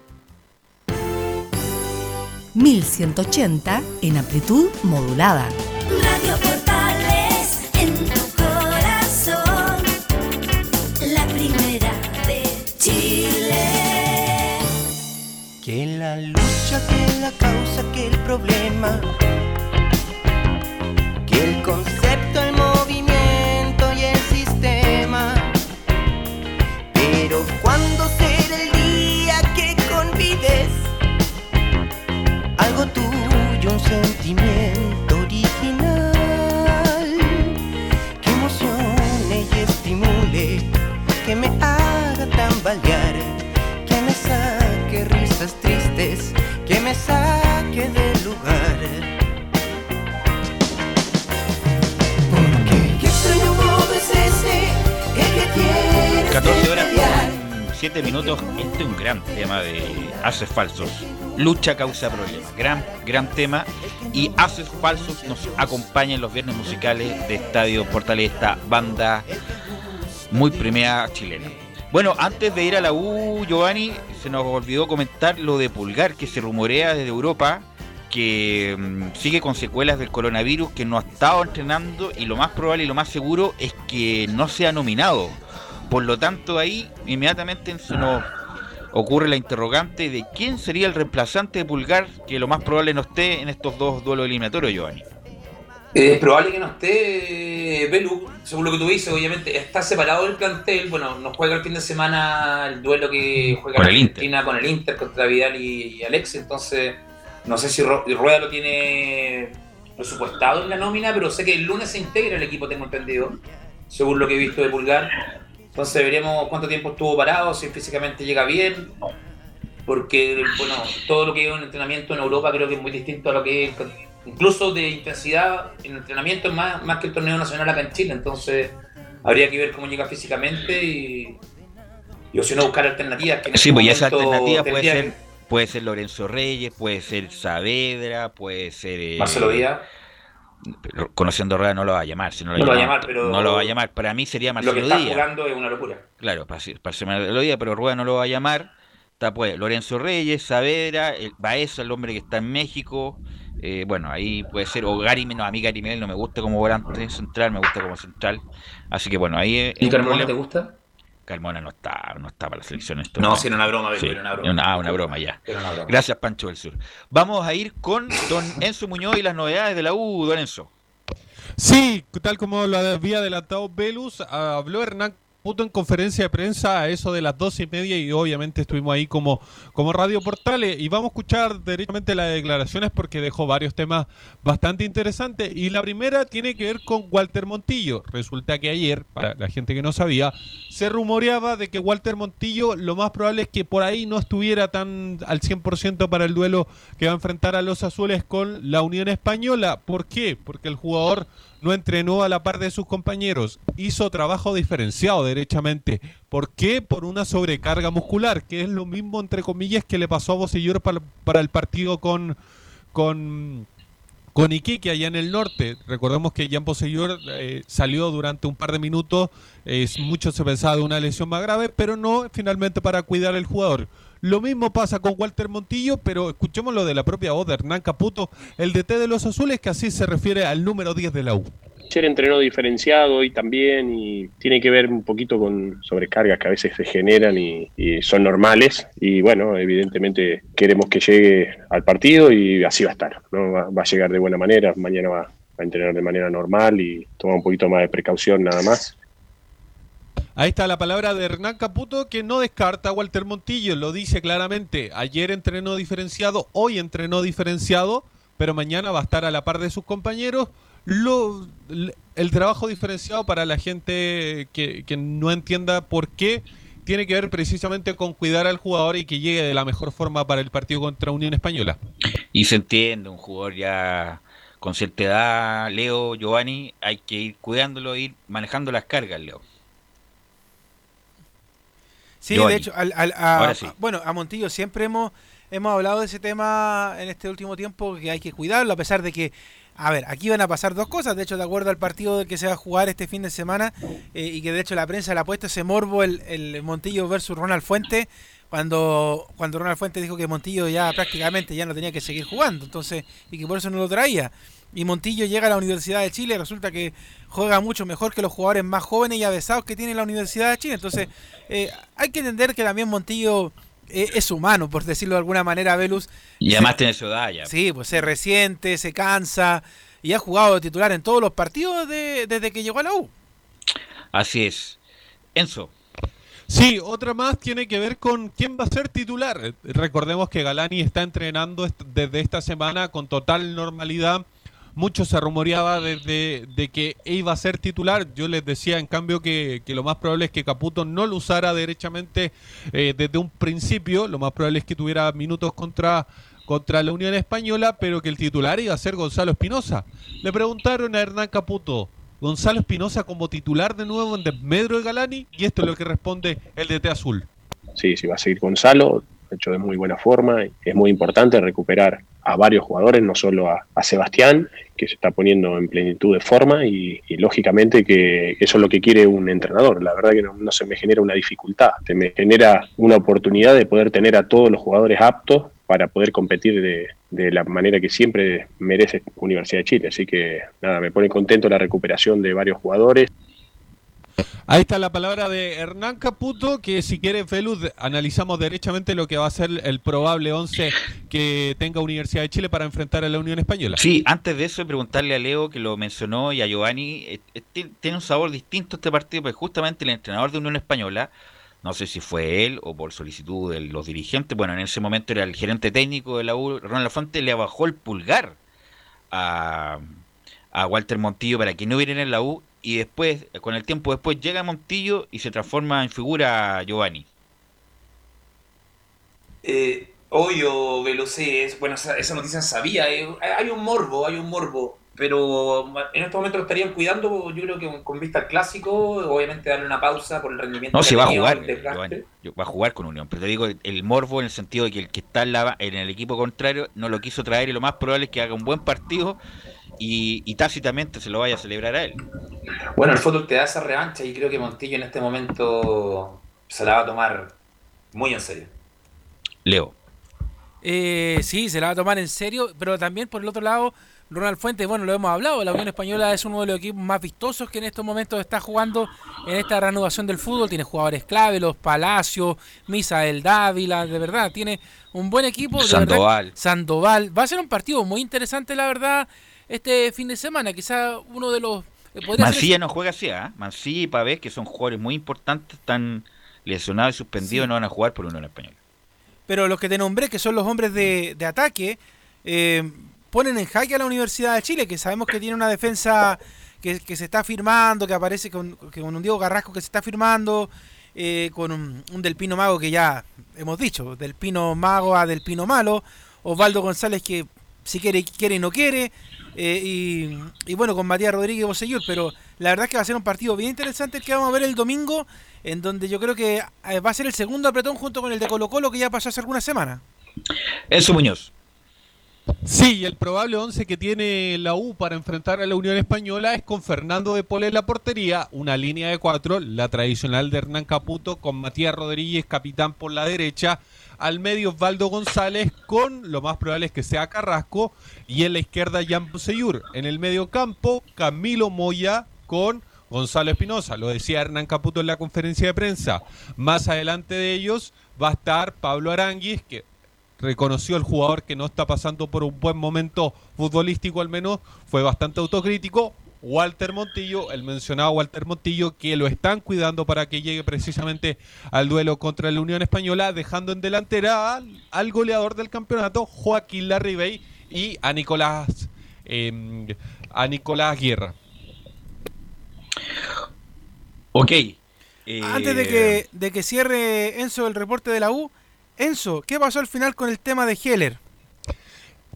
1180 en amplitud modulada. Radio Portales en tu corazón, la primera de Chile. Que la lucha, que la causa, que el problema, que el algo tuyo, un sentimiento original que emocione y estimule, que me haga tambalear, que me saque risas tristes, que me saque del lugar. Porque qué extraño modo es este, el que tienes 14 de horas pelear. con 7 minutos. Este es un gran tema de Haces Falsos. Lucha causa problemas. Gran, gran tema. Y Haces Falsos nos acompaña en los viernes musicales de Estadio Portales, esta banda muy premiada chilena. Bueno, antes de ir a la U, Giovanni, se nos olvidó comentar lo de Pulgar, que se rumorea desde Europa que mm, sigue con secuelas del coronavirus, que no ha estado entrenando y lo más probable y lo más seguro es que no sea nominado. Por lo tanto, ahí inmediatamente se nos ocurre la interrogante de quién sería el reemplazante de Pulgar, que lo más probable no esté en estos dos duelos eliminatorios, Giovanni. Es probable que no esté Belu, según lo que tú dices, obviamente está separado del plantel, bueno, no juega el fin de semana el duelo que juega Con la el Argentina con el Inter contra Vidal y, y Alex, entonces no sé si Rueda lo tiene presupuestado en la nómina, pero sé que el lunes se integra el equipo, tengo entendido, según lo que he visto de Pulgar. Entonces veremos cuánto tiempo estuvo parado, si físicamente llega bien. Porque, bueno, todo lo que es un entrenamiento en Europa creo que es muy distinto a lo que es, incluso de intensidad en entrenamiento, es más, más que el torneo nacional acá en Chile. Entonces habría que ver cómo llega físicamente y, y o si no buscar alternativas. Que Sí, este pues esa alternativa puede ser, puede ser Lorenzo Reyes, puede ser Saavedra, puede ser... eh, Marcelo Díaz. Conociendo a Rueda no lo va a llamar. Si no, lo, No lo va a llama- llamar, pero- no lo va a llamar. Para mí sería Lo que Marcelo está Díaz. jugando es una locura. Claro, para, ser- para Marcelo Díaz, pero Rueda no lo va a llamar. Está pues Lorenzo Reyes, Saavedra, el Baeza, el hombre que está en México. eh, bueno, ahí puede ser. O Gary, no, a mí Gary no me gusta como volante central, me gusta como central. Así que bueno, ahí ¿Y Carmona te gusta? Carmona no está, no está para la selección. Esto No, sí, era una broma, Sí, era una broma. una- ah, una broma ya. Era una broma. Gracias, Pancho del Sur. Vamos a ir con don Enzo Muñoz y las novedades de la U, don Enzo. Sí, tal como lo había adelantado Velus, habló Hernán Puto en conferencia de prensa a eso de las dos y media y obviamente estuvimos ahí como, como Radio Portales y vamos a escuchar directamente las declaraciones porque dejó varios temas bastante interesantes y la primera tiene que ver con Walter Montillo. Resulta que ayer, para la gente que no sabía, se rumoreaba de que Walter Montillo lo más probable es que por ahí no estuviera tan al 100% para el duelo que va a enfrentar a los azules con la Unión Española. ¿Por qué? Porque el jugador no entrenó a la par de sus compañeros, hizo trabajo diferenciado derechamente. ¿Por qué? Por una sobrecarga muscular, que es lo mismo, entre comillas, que le pasó a Bocellur para, para el partido con, con, con Iquique allá en el norte. Recordemos que Jan Bocellur eh, salió durante un par de minutos, eh, mucho se pensaba de una lesión más grave, pero no finalmente para cuidar al jugador. Lo mismo pasa con Walter Montillo, pero escuchemos lo de la propia voz de Hernán Caputo, el DT de los azules, que así se refiere al número 10 de la U. Ayer entrenó diferenciado hoy también y tiene que ver un poquito con sobrecargas que a veces se generan y, y son normales. Y bueno, evidentemente queremos que llegue al partido y así va a estar. ¿no? Va, va a llegar de buena manera, mañana va a entrenar de manera normal y toma un poquito más de precaución nada más. Ahí está la palabra de Hernán Caputo que no descarta a Walter Montillo, lo dice claramente. Ayer entrenó diferenciado, hoy entrenó diferenciado, pero mañana va a estar a la par de sus compañeros. Lo, el trabajo diferenciado para la gente que, que no entienda por qué tiene que ver precisamente con cuidar al jugador y que llegue de la mejor forma para el partido contra Unión Española. Y se entiende, un jugador ya con cierta edad, Leo, Giovanni, hay que ir cuidándolo, ir manejando las cargas, Leo. Sí, de hecho, al- al- a- Ahora sí. a- bueno, a Montillo siempre hemos, hemos hablado de ese tema en este último tiempo, que hay que cuidarlo, a pesar de que, a ver, aquí van a pasar dos cosas, de hecho, de acuerdo al partido que se va a jugar este fin de semana, eh, y que de hecho la prensa le ha puesto ese morbo, el, el Montillo versus Ronald Fuente, cuando, cuando Ronald Fuente dijo que Montillo ya prácticamente ya no tenía que seguir jugando, entonces, y que por eso no lo traía. Y Montillo llega a la Universidad de Chile, resulta que juega mucho mejor que los jugadores más jóvenes y avesados que tiene la Universidad de Chile. Entonces, eh, hay que entender que también Montillo eh, es humano, por decirlo de alguna manera, Velus. Y Se- además tiene su edad ya. Sí, pues se resiente, se cansa y ha jugado de titular en todos los partidos de- desde que llegó a la U. Así es. Enzo. Sí, otra más tiene que ver con quién va a ser titular. Recordemos que Galani está entrenando desde esta semana con total normalidad. Mucho se rumoreaba desde de que iba a ser titular. Yo les decía, en cambio, que, que lo más probable es que Caputo no lo usara derechamente eh, desde un principio. Lo más probable es que tuviera minutos contra, contra la Unión Española, pero que el titular iba a ser Gonzalo Espinosa. Le preguntaron a Hernán Caputo, Gonzalo Espinosa como titular de nuevo en desmedro de Galani, y esto es lo que responde el DT Azul. Sí, sí, va a seguir Gonzalo, hecho de muy buena forma. Es muy importante recuperar a varios jugadores, no solo a, Sebastián, que se está poniendo en plenitud de forma, y, lógicamente que eso es lo que quiere un entrenador. La verdad que no, no se me genera una dificultad, se me genera una oportunidad de poder tener a todos los jugadores aptos para poder competir de, de la manera que siempre merece Universidad de Chile. Así que nada, me pone contento la recuperación de varios jugadores. Ahí está la palabra de Hernán Caputo, que si quiere, Feluz, analizamos derechamente lo que va a ser el probable 11 que tenga Universidad de Chile para enfrentar a la Unión Española. Sí, antes de eso, preguntarle a Leo, que lo mencionó, y a Giovanni, eh, eh, ti- tiene un sabor distinto este partido, porque justamente el entrenador de Unión Española, no sé si fue él o por solicitud de los dirigentes, bueno, en ese momento era el gerente técnico de la U, Ronald Fuente, le bajó el pulgar a, a Walter Montillo para que no viniera en la U, y después, con el tiempo después, llega Montillo y se transforma en figura Giovanni. Eh, obvio, Velocé, es, bueno, esa, esa noticia sabía, eh, hay un morbo, hay un morbo, pero en este momento lo estarían cuidando, yo creo que con vista al clásico, obviamente darle una pausa por el rendimiento. No, se va a jugar, el. Giovanni. Va a jugar con Unión, pero te digo, el morbo en el sentido de que el que está en, la- en el equipo contrario no lo quiso traer y lo más probable es que haga un buen partido y, y tácitamente se lo vaya a celebrar a él. Bueno, el fútbol te da esa revancha y creo que Montillo en este momento se la va a tomar muy en serio. Leo. Eh, sí, se la va a tomar en serio, pero también por el otro lado, Ronald Fuentes, bueno, lo hemos hablado, la Unión Española es uno de los equipos más vistosos que en estos momentos está jugando en esta reanudación del fútbol, tiene jugadores clave, los Palacios, Misael Dávila, de verdad, tiene un buen equipo. de verdad. Sandoval. Sandoval, va a ser un partido muy interesante, la verdad, este fin de semana, quizá uno de los... eh, Mancilla no juega así, ¿ah? Mancilla y Pavés, que son jugadores muy importantes, están lesionados y suspendidos, Sí. no van a jugar por Unión Española. pero los que te nombré, que son los hombres de, de ataque, eh, ponen en jaque a la Universidad de Chile, que sabemos que tiene una defensa que, que se está firmando, que aparece con, que con un Diego Carrasco que se está firmando, eh, con un, un Del Pino Mago que ya hemos dicho, Del Pino Mago a Del Pino Malo, Osvaldo González que si quiere, quiere y no quiere, eh, y, y bueno, con Matías Rodríguez y Bosellur, pero la verdad es que va a ser un partido bien interesante el que vamos a ver el domingo, en donde yo creo que eh, va a ser el segundo apretón junto con el de Colo Colo que ya pasó hace algunas semanas. Enzo Muñoz. Sí, y el probable 11 que tiene la U para enfrentar a la Unión Española es con Fernando de Pole en la portería, una línea de cuatro, la tradicional de Hernán Caputo, con Matías Rodríguez, capitán por la derecha, al medio Osvaldo González, con lo más probable es que sea Carrasco, y en la izquierda Jan Buseyur. En el medio campo, Camilo Moya con Gonzalo Espinosa, lo decía Hernán Caputo en la conferencia de prensa. Más adelante de ellos va a estar Pablo Aranguis, que reconoció el jugador que no está pasando por un buen momento futbolístico al menos, fue bastante autocrítico. Walter Montillo, el mencionado Walter Montillo, que lo están cuidando para que llegue precisamente al duelo contra la Unión Española, dejando en delantera al, al goleador del campeonato, Joaquín Larribey, y a Nicolás, em, a Nicolás Guerra. Ok. Antes de que, de que cierre Enzo el reporte de la U, Enzo, ¿qué pasó al final con el tema de Heller?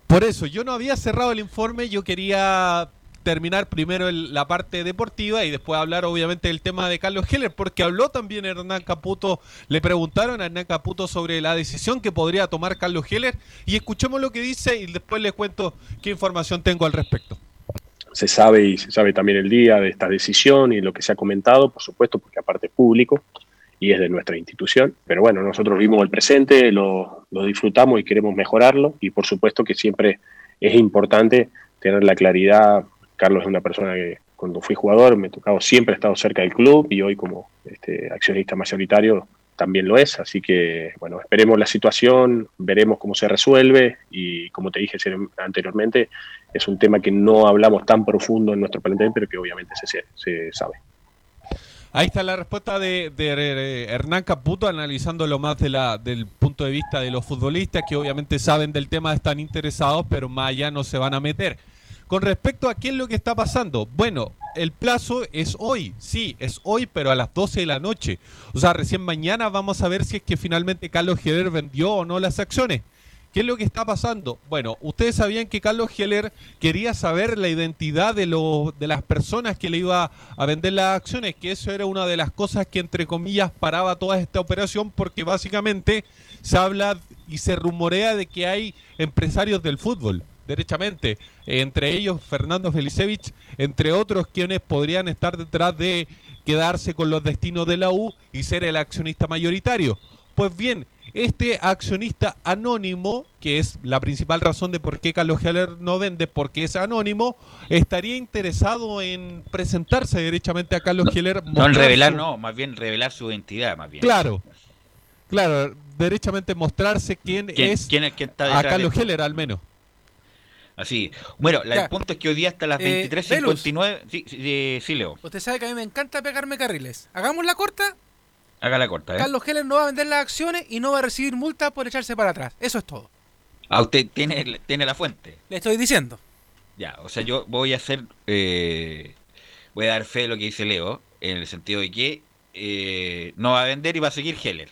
Por eso, yo no había cerrado el informe, yo quería terminar primero la parte deportiva y después hablar obviamente del tema de Carlos Heller, porque habló también Hernán Caputo, le preguntaron a Hernán Caputo sobre la decisión que podría tomar Carlos Heller y escuchemos lo que dice y después les cuento qué información tengo al respecto. se sabe y se sabe también el día de esta decisión y lo que se ha comentado, por supuesto, porque aparte es público y es de nuestra institución. Pero bueno, nosotros vimos el presente, lo, lo disfrutamos y queremos mejorarlo y por supuesto que siempre es importante tener la claridad. Carlos es una persona que cuando fui jugador me he tocado siempre he estado cerca del club y hoy como este, accionista mayoritario también lo es. Así que bueno, esperemos la situación, veremos cómo se resuelve y como te dije anteriormente, es un tema que no hablamos tan profundo en nuestro plantel, pero que obviamente se, se sabe. Ahí está la respuesta de, de, Hernán Caputo analizándolo más de la, del punto de vista de los futbolistas que obviamente saben del tema, están interesados, pero más allá no se van a meter. Con respecto a qué es lo que está pasando, bueno, el plazo es hoy, sí, es hoy, pero a las 12 de la noche. O sea, recién mañana vamos a ver si es que finalmente Carlos Heller vendió o no las acciones. ¿Qué es lo que está pasando? Bueno, ustedes sabían que Carlos Heller quería saber la identidad de, lo, de las personas que le iba a vender las acciones, que eso era una de las cosas que entre comillas paraba toda esta operación porque básicamente se habla y se rumorea de que hay empresarios del fútbol, derechamente, entre ellos Fernando Felicevich, entre otros quienes podrían estar detrás de quedarse con los destinos de la U y ser el accionista mayoritario. Pues bien, este accionista anónimo, que es la principal razón de por qué Carlos Heller no vende, porque es anónimo, estaría interesado en presentarse derechamente a Carlos Heller. No en mostrar revelar, su- no, más bien revelar su identidad, más bien. Claro, claro, derechamente mostrarse quién, ¿Quién- es quién es- quién está a de Carlos? Heller al menos. Así. Bueno, la- el punto es que hoy día hasta las Eh, 23.59. sí, sí, sí, Leo. Usted sabe que a mí me encanta pegarme carriles. Hagamos la corta. Haga la corta, ¿eh? Carlos Heller no va a vender las acciones y no va a recibir multa por echarse para atrás. Eso es todo. Ah, usted tiene, tiene la fuente. Le estoy diciendo. Ya, o sea, yo voy a hacer. eh, voy a dar fe de lo que dice Leo, en el sentido de que eh, no va a vender y va a seguir Heller.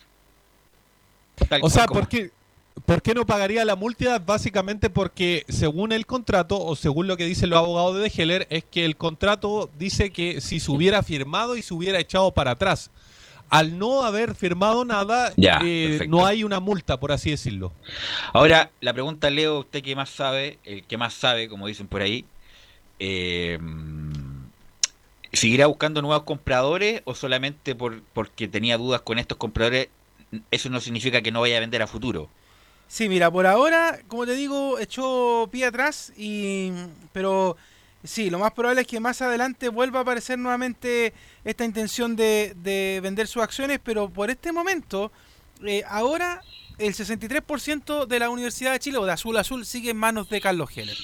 Tal O sea, como- ¿por qué, ¿por qué no pagaría la multa? Básicamente porque según el contrato o según lo que dicen los abogados de De Heller es que el contrato dice que si se hubiera firmado y se hubiera echado para atrás. Al no haber firmado nada, Ya, eh, no hay una multa, por así decirlo. Ahora, la pregunta, Leo, usted que más sabe, el que más sabe, como dicen por ahí, eh, ¿seguirá buscando nuevos compradores o solamente por, porque tenía dudas con estos compradores? Eso no significa que no vaya a vender a futuro. Sí, mira, por ahora, como te digo, echó pie atrás y pero sí, lo más probable es que más adelante vuelva a aparecer nuevamente esta intención de, de vender sus acciones, pero por este momento, eh, ahora el 63% de la Universidad de Chile o de Azul Azul sigue en manos de Carlos Heller.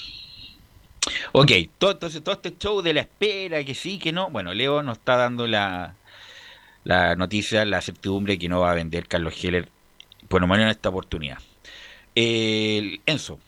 Ok, entonces todo este show de la espera, que sí, que no. Bueno, Leo nos está dando la, la noticia, la certidumbre que no va a vender Carlos Heller, por lo menos en esta oportunidad. El Enzo.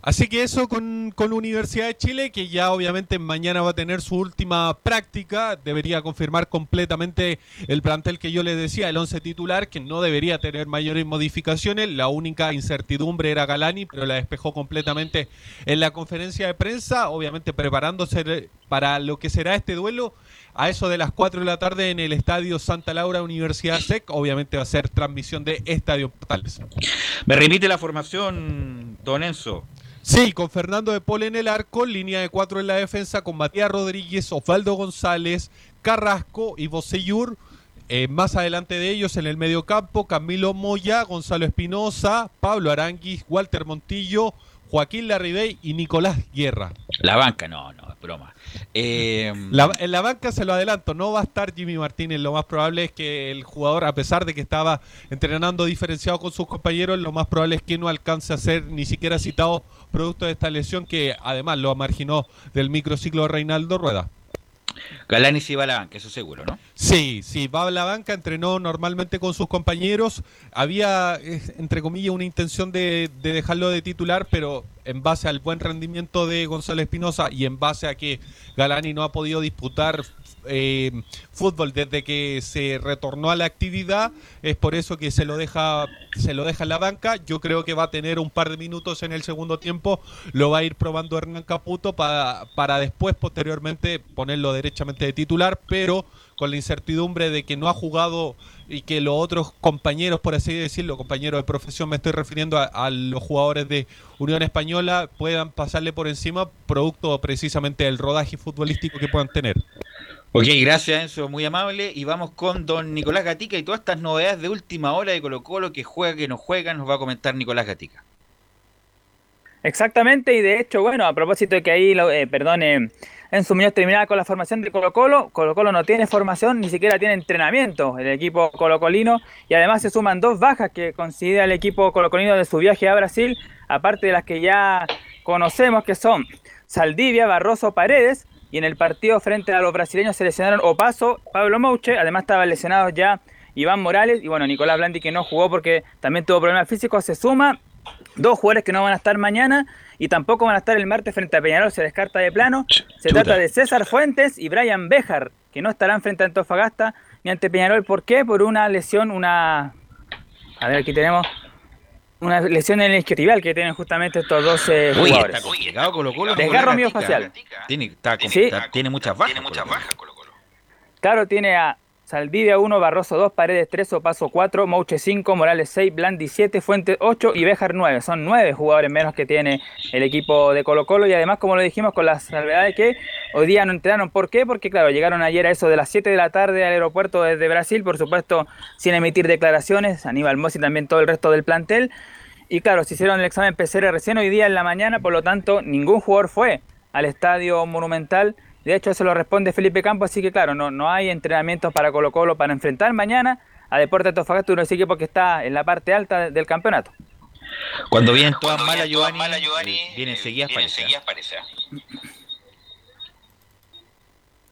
Así que eso con, con Universidad de Chile, que ya obviamente mañana va a tener su última práctica, debería confirmar completamente el plantel que yo les decía, el 11 titular, que no debería tener mayores modificaciones. La única incertidumbre era Galani, pero la despejó completamente en la conferencia de prensa, obviamente preparándose para lo que será este duelo. A eso de las 4 de la tarde en el Estadio Santa Laura Universidad SEC, obviamente va a ser transmisión de Estadio Portales. ¿Me repite la formación, don Enzo? Sí, con Fernando de Paul en el arco, línea de cuatro en la defensa, con Matías Rodríguez, Osvaldo González, Carrasco y Bocellur. Eh, más adelante de ellos en el medio campo, Camilo Moya, Gonzalo Espinosa, Pablo Aranguis, Walter Montillo, Joaquín Larribey y Nicolás Guerra. La banca, no, no, es broma. Eh, La- en la banca se lo adelanto, no va a estar Jimmy Martínez. Lo más probable es que el jugador, a pesar de que estaba entrenando diferenciado con sus compañeros, lo más probable es que no alcance a ser ni siquiera citado producto de esta lesión que además lo marginó del microciclo de Reinaldo Rueda. Galani sí va a la banca, eso seguro, ¿no? Sí, sí, va a la banca, entrenó normalmente con sus compañeros. Había, eh, entre comillas, una intención de, de dejarlo de titular, pero en base al buen rendimiento de Gonzalo Espinosa y en base a que Galani no ha podido disputar eh, fútbol desde que se retornó a la actividad, es por eso que se lo deja se lo deja en la banca. Yo creo que va a tener un par de minutos en el segundo tiempo, lo va a ir probando Hernán Caputo para, para después, posteriormente, ponerlo derechamente de titular, pero con la incertidumbre de que no ha jugado y que los otros compañeros, por así decirlo, compañeros de profesión, me estoy refiriendo a, a los jugadores de Unión Española, puedan pasarle por encima, producto precisamente del rodaje futbolístico que puedan tener. Ok, gracias Enzo, muy amable. Y vamos con don Nicolás Gatica y todas estas novedades de última hora de Colo Colo, que juega, que no juega, nos va a comentar Nicolás Gatica. Exactamente, y de hecho, bueno, a propósito de que ahí, eh, perdón, eh, Enzo Muñoz terminaba con la formación de Colo Colo, Colo Colo no tiene formación, ni siquiera tiene entrenamiento el equipo colocolino, y además se suman dos bajas que considera el equipo colocolino de su viaje a Brasil, aparte de las que ya conocemos que son Saldivia, Barroso, Paredes, y en el partido frente a los brasileños se lesionaron Opaso, Pablo Mouche, además estaban lesionados ya Iván Morales, y bueno, Nicolás Blandi que no jugó porque también tuvo problemas físicos, se suma Dos jugadores que no van a estar mañana y tampoco van a estar el martes frente a Peñarol, se descarta de plano. Se chuta. trata de César Fuentes y Brian Bejar, que no estarán frente a Antofagasta ni ante Peñarol. ¿Por qué? Por una lesión, una... A ver, aquí tenemos una lesión en el isquiotibial que tienen justamente estos dos eh, Uy, jugadores. está complicado Colo Colo. Desgarro. Gatica. Tiene, está Sí. está- tiene muchas bajas. Colo Colo. Claro, tiene a Saldivia 1, Barroso 2, Paredes 3, Opaso 4, Mouche 5, Morales 6, Blandi 7, Fuentes 8 y Bejar 9. Son 9 jugadores menos que tiene el equipo de Colo Colo y además, como lo dijimos, con la salvedad de que hoy día no entrenaron. ¿Por qué? Porque, claro, llegaron ayer a eso de las 7 de la tarde al aeropuerto desde Brasil, por supuesto, sin emitir declaraciones. Aníbal Mossi también todo el resto del plantel. Y claro, se hicieron el examen PCR recién hoy día en la mañana, por lo tanto, ningún jugador fue al estadio Monumental. De hecho, eso lo responde Felipe Campos, así que claro, no, no hay entrenamientos para Colo Colo para enfrentar mañana a Deportes Antofagasta, uno de ese equipo que está en la parte alta del campeonato. Cuando vienen todas malas, Giovanni, eh, vienen seguidas parece.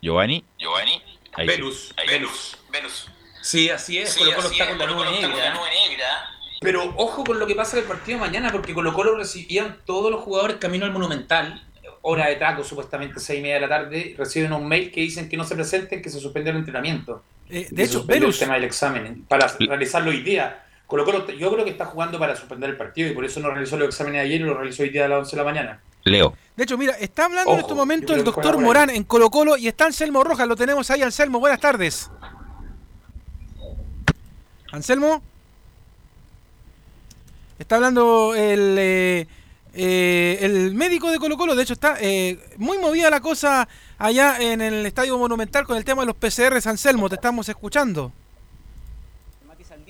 Giovanni. Giovanni. Ahí. Velus, Velus, Velus. Sí, así es. Colo Colo está con la nube negra. Pero ojo con lo que pasa en el partido mañana, porque Colo Colo recibían todos los jugadores camino al Monumental. Hora de taco, supuestamente seis y media de la tarde, reciben un mail que dicen que no se presenten, que se suspende el entrenamiento. Eh, de se hecho, suspendió Velus, el tema del examen para realizarlo hoy día. Colo Colo, yo creo que está jugando para suspender el partido y por eso no realizó los exámenes ayer y lo realizó hoy día a las 11 de la mañana. Leo. de hecho, mira, está hablando en este momento el doctor. Morán en Colo Colo y está Anselmo Rojas, lo tenemos ahí, Anselmo, buenas tardes. Anselmo. Está hablando el, eh, eh, el médico de Colo Colo, de hecho está eh, muy movida la cosa allá en el Estadio Monumental con el tema de los PCRs, Anselmo, te estamos escuchando.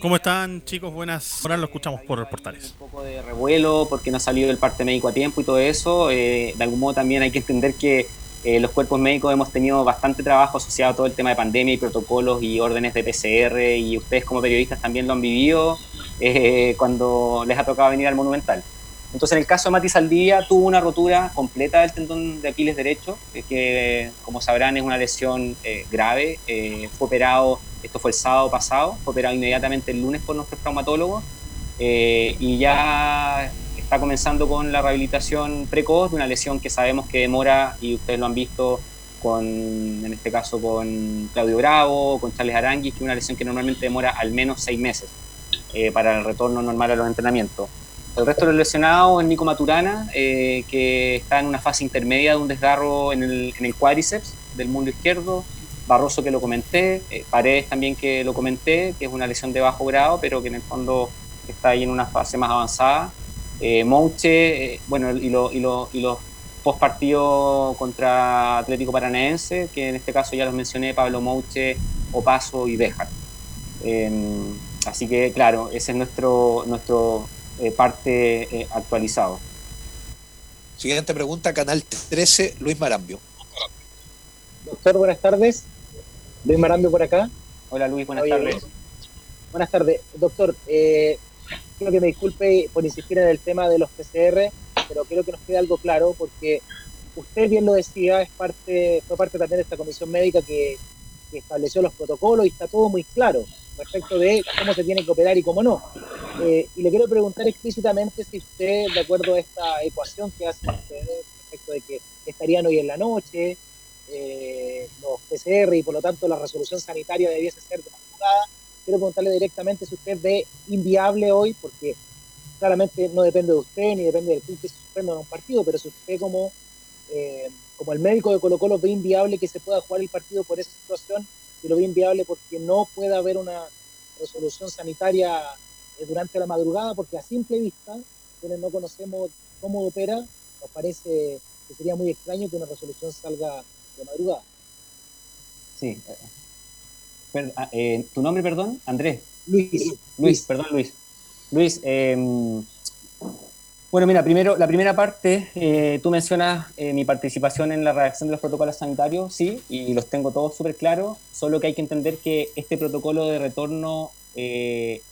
¿Cómo están chicos? Buenas. Ahora lo escuchamos por portales. un poco de revuelo porque no ha salido el parte médico a tiempo y todo eso. Eh, de algún modo también hay que entender que eh, los cuerpos médicos hemos tenido bastante trabajo asociado a todo el tema de pandemia y protocolos y órdenes de PCR y ustedes como periodistas también lo han vivido eh, cuando les ha tocado venir al Monumental. Entonces en el caso de Mati Saldivia tuvo una rotura completa del tendón de Aquiles derecho, que como sabrán es una lesión eh, grave. Eh, fue operado, esto fue el sábado pasado, fue operado inmediatamente el lunes por nuestros traumatólogos eh, y ya está comenzando con la rehabilitación precoz de una lesión que sabemos que demora, y ustedes lo han visto con, en este caso con Claudio Bravo, con Charles Aranguis, que es una lesión que normalmente demora al menos seis meses eh, para el retorno normal a los entrenamientos. El resto de los lesionados es Nico Maturana, eh, que está en una fase intermedia de un desgarro en el, en el cuádriceps del mundo izquierdo, Barroso que lo comenté, eh, Paredes también que lo comenté, que es una lesión de bajo grado, pero que en el fondo está ahí en una fase más avanzada. Eh, Mouche, eh, bueno, y, lo- y, lo- y los post partido contra Atlético Paranaense, que en este caso ya los mencioné, Pablo Mouche, Opaso y Béjar. Eh, así que, claro, ese es nuestro, nuestro parte eh, actualizado. Siguiente pregunta, Canal 13, Luis Marambio. Doctor, buenas tardes. Luis Marambio por acá. Hola Luis, buenas Oye, tardes. Buenas tardes. Doctor, eh, quiero que me disculpe por insistir en el tema de los PCR, pero quiero que nos quede algo claro porque usted bien lo decía, es parte, fue parte también de esta comisión médica que, que estableció los protocolos y está todo muy claro respecto de cómo se tiene que operar y cómo no. Eh, y le quiero preguntar explícitamente si usted, de acuerdo a esta ecuación que hacen ustedes respecto de que estarían hoy en la noche, eh, los PCR y por lo tanto la resolución sanitaria debiese ser de quiero preguntarle directamente si usted ve inviable hoy, porque claramente no depende de usted ni depende del club que se suspenda en un partido, pero si usted como, eh, como el médico de Colo Colo ve inviable que se pueda jugar el partido por esa situación, si lo ve inviable porque no pueda haber una resolución sanitaria eh, durante la madrugada, porque a simple vista, quienes no conocemos cómo opera, nos parece que sería muy extraño que una resolución salga de madrugada. Sí. eh, per- ah, eh, ¿Tu nombre, perdón? Andrés. Luis. Luis, perdón, Luis. Luis, eh, bueno, mira, primero, la primera parte, eh, tú mencionas eh, mi participación en la redacción de los protocolos sanitarios, sí, y los tengo todos súper claros, solo que hay que entender que este protocolo de retorno eh,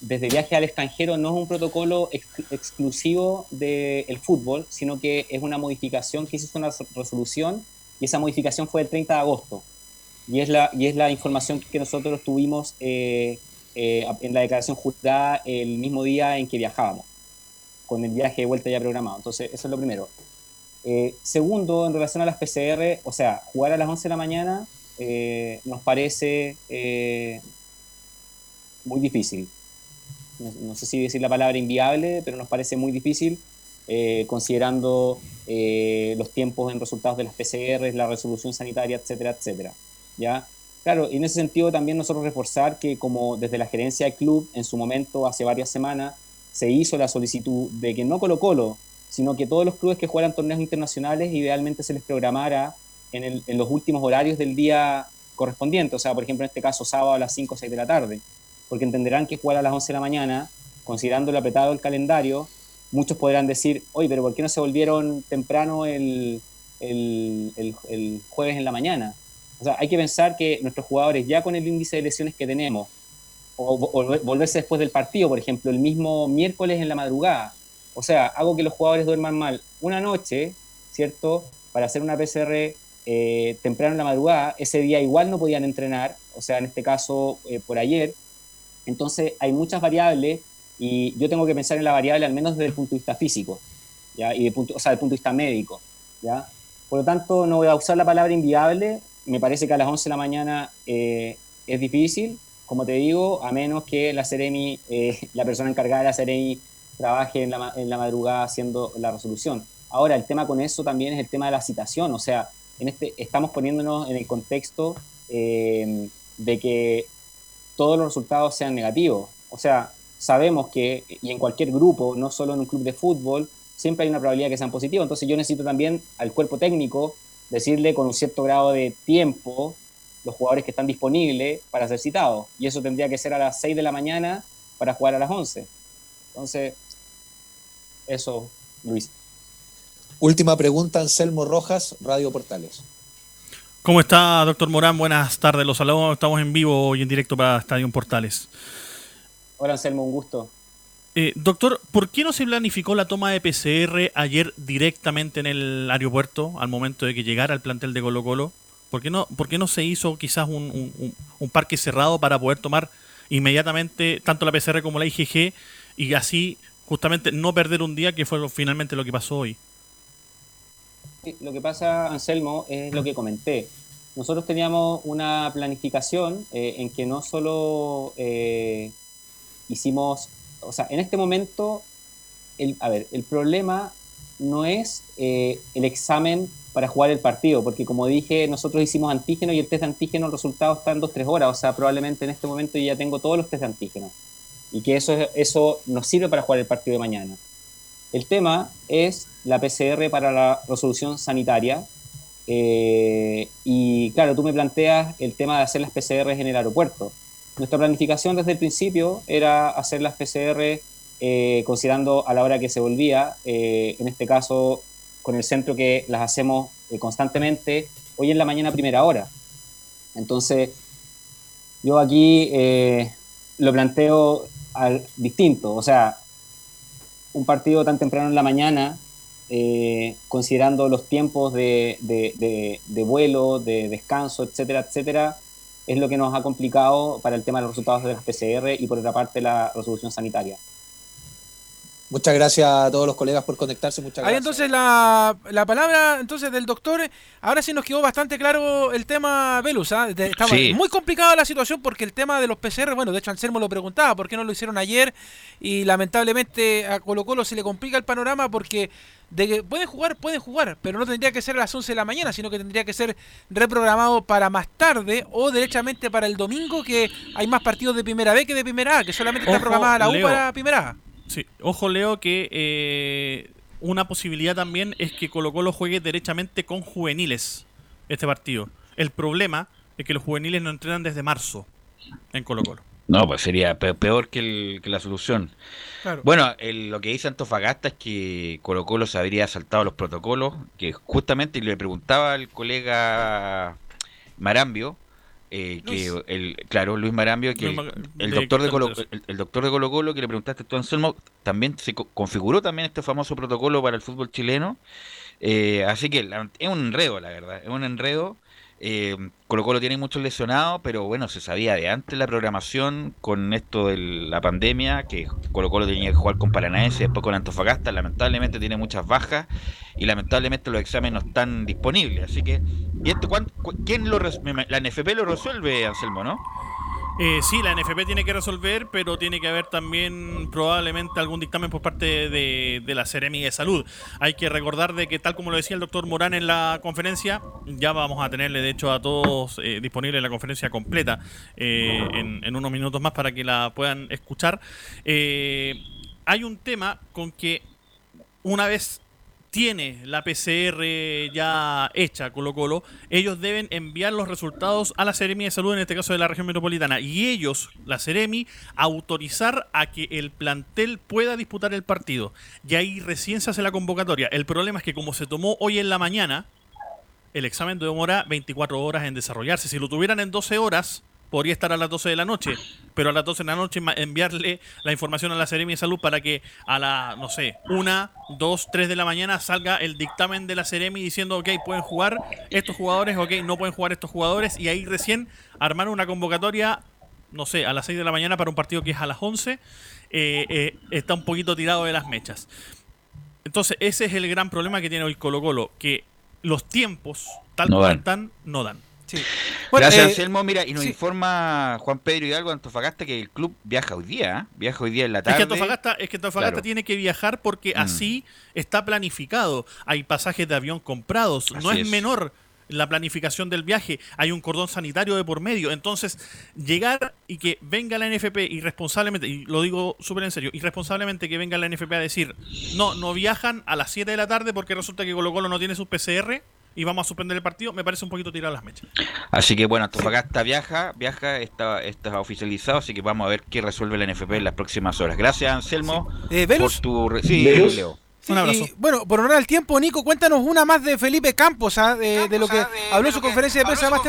desde viaje al extranjero no es un protocolo ex- exclusivo del fútbol, sino que es una modificación que hizo una resolución y esa modificación fue el 30 de agosto. Y es la, y es la información que nosotros tuvimos en la declaración jurada el mismo día en que viajábamos, con el viaje de vuelta ya programado. Entonces, eso es lo primero. Eh, segundo, en relación a las PCR, o sea, jugar a las 11 de la mañana eh, nos parece eh, muy difícil. No, sé si decir la palabra inviable, pero nos parece muy difícil considerando los tiempos en resultados de las PCR, la resolución sanitaria, etcétera, etcétera. ¿ya? Claro, y en ese sentido también nosotros reforzar que como desde la gerencia del club, en su momento, hace varias semanas, se hizo la solicitud de que no Colo Colo, sino que todos los clubes que juegan torneos internacionales idealmente se les programara en, el- en los últimos horarios del día correspondiente, o sea, por ejemplo, en este caso sábado a las 5 o 6 de la tarde, porque entenderán que jugar a las 11 de la mañana, considerando lo apretado del calendario, muchos podrán decir, oye, pero ¿por qué no se volvieron temprano el- el jueves en la mañana? O sea, hay que pensar que nuestros jugadores, ya con el índice de lesiones que tenemos, o, o volver- volverse después del partido, por ejemplo, el mismo miércoles en la madrugada, o sea, hago que los jugadores duerman mal una noche, ¿cierto? Para hacer una PCR eh, temprano en la madrugada, ese día igual no podían entrenar, o sea, en este caso eh, por ayer. Entonces, hay muchas variables y yo tengo que pensar en la variable al menos desde el punto de vista físico, ¿ya? Y de punto, o sea, desde el punto de vista médico. ¿ya? Por lo tanto, no voy a usar la palabra inviable. Me parece que a las 11 de la mañana eh, es difícil, como te digo, a menos que la Ceremi, eh, la persona encargada de la Ceremi trabaje en la, en la madrugada haciendo la resolución. Ahora, el tema con eso también es el tema de la citación, o sea, en este, estamos poniéndonos en el contexto eh, de que todos los resultados sean negativos. O sea, sabemos que, y en cualquier grupo, no solo en un club de fútbol, siempre hay una probabilidad que sean positivos. Entonces yo necesito también al cuerpo técnico decirle con un cierto grado de tiempo los jugadores que están disponibles para ser citados. Y eso tendría que ser a las 6 de la mañana para jugar a las 11. Entonces, eso, Luis. Última pregunta, Anselmo Rojas, Radio Portales. ¿Cómo está, doctor Morán? Buenas tardes. Los saludos. Estamos en vivo y en directo para Estadio Portales. Hola Anselmo, un gusto. Eh, doctor, ¿por qué no se planificó la toma de PCR ayer directamente en el aeropuerto al momento de que llegara el plantel de Colo Colo? ¿Por qué no, por qué no se hizo quizás un, parque cerrado para poder tomar inmediatamente tanto la PCR como la IgG y así justamente no perder un día que fue finalmente lo que pasó hoy? Lo que pasa, Anselmo, es lo que comenté. Nosotros teníamos una planificación eh, en que no solo eh, hicimos, o sea, en este momento, el, a ver, el problema no es eh, el examen para jugar el partido, porque como dije, nosotros hicimos antígeno y el test de antígeno, el resultado está en 2-3 horas, o sea, probablemente en este momento ya tengo todos los test de antígeno y que eso, eso nos sirve para jugar el partido de mañana. El tema es la PCR para la resolución sanitaria. eh, y claro, tú me planteas el tema de hacer las PCR en el aeropuerto. Nuestra planificación desde el principio era hacer las PCR eh, considerando a la hora que se volvía, eh, en este caso con el centro que las hacemos eh, constantemente, hoy en la mañana primera hora. Entonces, yo aquí eh, lo planteo distinto, o sea, un partido tan temprano en la mañana, eh, considerando los tiempos de- de vuelo, de descanso, etcétera, etcétera, es lo que nos ha complicado para el tema de los resultados de las PCR y por otra parte la resolución sanitaria. Muchas gracias a todos los colegas por conectarse. Muchas Ahí gracias. entonces la, la palabra entonces del doctor, ahora sí nos quedó bastante claro el tema Velus, ¿ah? De- estaba Sí. muy complicada la situación porque el tema de los PCR, bueno, de hecho Anselmo lo preguntaba, ¿por qué no lo hicieron ayer? Y lamentablemente a Colo Colo se le complica el panorama porque de que pueden jugar, pueden jugar, pero no tendría que ser a las 11 de la mañana, sino que tendría que ser reprogramado para más tarde o derechamente para el domingo que hay más partidos de primera B que de primera A, que solamente está programada la U Leo. para primera A. Sí, ojo Leo que eh, una posibilidad también es que Colo Colo juegue derechamente con juveniles este partido. El problema es que los juveniles no entrenan desde marzo en Colo Colo. No, pues sería pe- peor que, el- que la solución. Claro. Bueno, el- lo que dice Antofagasta es que Colo Colo se habría saltado los protocolos, que justamente le preguntaba al colega Marambio, eh, que Luis. el, claro, Luis Marambio, que Luis el, doctor de Colo, el, el doctor de Colo Colo que le preguntaste tú, Anselmo, también se co- configuró también este famoso protocolo para el fútbol chileno. Eh, así que la- es un enredo, la verdad, es un enredo. Eh, Colo Colo tiene muchos lesionados, pero bueno, se sabía de antes la programación con esto de la pandemia, que Colo Colo tenía que jugar con Paranaense, después con Antofagasta, lamentablemente tiene muchas bajas y lamentablemente los exámenes no están disponibles. Así que, ¿y esto cuán- cu- quién lo La NFP lo resuelve, Anselmo, ¿no? Eh, sí, la NFP tiene que resolver, pero tiene que haber también probablemente algún dictamen por parte de, la Seremi de Salud. Hay que recordar de que, tal como lo decía el doctor Morán en la conferencia, ya vamos a tenerle, de hecho, a todos eh, disponible la conferencia completa eh, en, en unos minutos más para que la puedan escuchar. Eh, hay un tema con que una vez tiene la PCR ya hecha Colo Colo, ellos deben enviar los resultados a la Seremi de Salud, en este caso de la región metropolitana, y ellos, la Seremi, autorizar a que el plantel pueda disputar el partido. Y ahí recién se hace la convocatoria. El problema es que como se tomó hoy en la mañana, el examen demora 24 horas en desarrollarse. Si lo tuvieran en 12 horas, podría estar a las 12 de la noche, pero a las 12 de la noche enviarle la información a la Seremi de Salud para que a la, no sé, 1, 2, 3 de la mañana salga el dictamen de la Seremi diciendo, ok, pueden jugar estos jugadores, ok, no pueden jugar estos jugadores, y ahí recién armar una convocatoria, no sé, a las 6 de la mañana para un partido que es a las 11, eh, eh, está un poquito tirado de las mechas. Entonces, ese es el gran problema que tiene hoy Colo Colo, que los tiempos, tal No como dan. están, no dan. Gracias, eh, Anselmo. Mira, y nos sí. informa Juan Pedro Hidalgo de Antofagasta que el club viaja hoy día, ¿eh? viaja hoy día en la Es tarde. que Antofagasta, es que Antofagasta Claro. tiene que viajar porque Mm. así está planificado. Hay pasajes de avión comprados. no es, es. menor la planificación del viaje. Hay un cordón sanitario de por medio. Entonces, llegar y que venga la NFP irresponsablemente, y lo digo súper en serio, irresponsablemente que venga la NFP a decir, no, no viajan a las 7 de la tarde porque resulta que Colo Colo no tiene sus PCR y vamos a suspender el partido, me parece un poquito tirar las mechas. Así que bueno, Antofagasta viaja, viaja, está, está oficializado, así que vamos a ver qué resuelve la NFP en las próximas horas. Gracias, Anselmo, Eh, por tu... Sí. Leo. Sí, y, bueno, por honor al tiempo, Nico, cuéntanos una más de Felipe Campos, ¿ah? de, de lo que habló en su conferencia de prensa más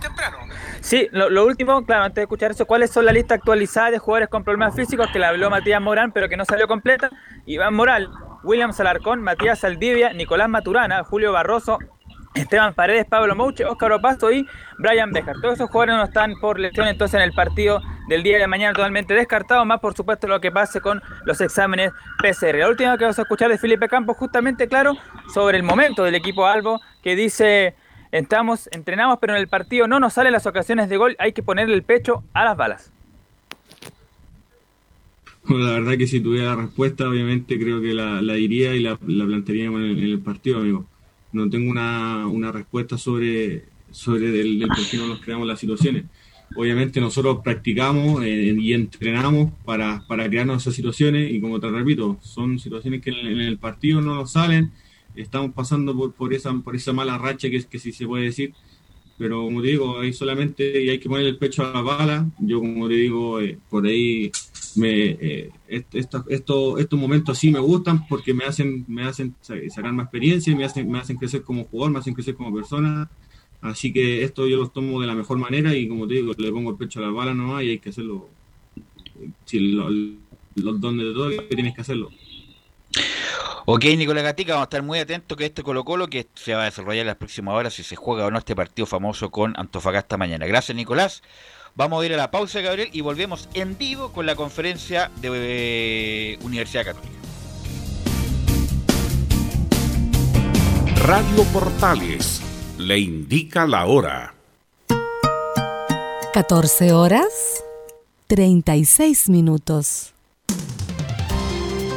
temprano. Sí, lo, lo último, claro, antes de escuchar eso, ¿cuáles son la lista actualizada de jugadores con problemas físicos que le habló Matías Morán, pero que no salió completa? Iván Moral, William Salarcón, Matías Saldivia, Nicolás Maturana, Julio Barroso, Esteban Paredes, Pablo Mouche, Óscar Opasto y Brian Bejar. Todos esos jugadores no están por lesión, entonces en el partido del día de mañana totalmente descartados, más por supuesto lo que pase con los exámenes PCR. La última que vamos a escuchar de Felipe Campos, justamente claro, sobre el momento del equipo Albo, que dice, estamos, entrenamos, pero en el partido no nos salen las ocasiones de gol, hay que ponerle el pecho a las balas. La verdad que si tuviera la respuesta, obviamente creo que la, diría y la, la en el partido, amigo. No tengo una, una respuesta sobre, sobre del, por qué no nos creamos las situaciones. Obviamente nosotros practicamos eh, y entrenamos para, para crearnos esas situaciones y como te repito, son situaciones que en, el- partido no nos salen. Estamos pasando por, por, esa, por esa mala racha que, que sí se puede decir. Pero como te digo, ahí solamente hay que poner el pecho a la bala. Yo como te digo, eh, por ahí me, eh, est- esta- esto- estos momentos sí me gustan porque me hacen, me hacen sa- sacar más experiencia, me hacen, me hacen crecer como jugador, me hacen crecer como persona. Así que esto yo lo tomo de la mejor manera y como te digo, le pongo el pecho a la bala nomás y hay que hacerlo. Si lo- los dones de todo, tienes que hacerlo. Ok, Nicolás Gatica, vamos a estar muy atentos que este Colo Colo que se va a desarrollar en las próximas horas si se juega o no este partido famoso con Antofagasta mañana. Gracias, Nicolás. Vamos a ir a la pausa, Gabriel, y volvemos en vivo con la conferencia de eh, Universidad Católica. Radio Portales le indica la hora. 14 horas 36 minutos.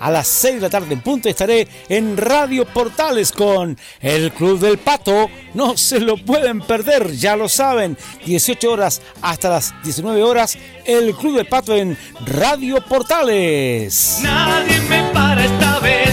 A las 6 de la tarde en punto estaré en Radio Portales con el Club del Pato. No se lo pueden perder, ya lo saben. 18 horas hasta las 19 horas, el Club del Pato en Radio Portales. Nadie me para esta vez.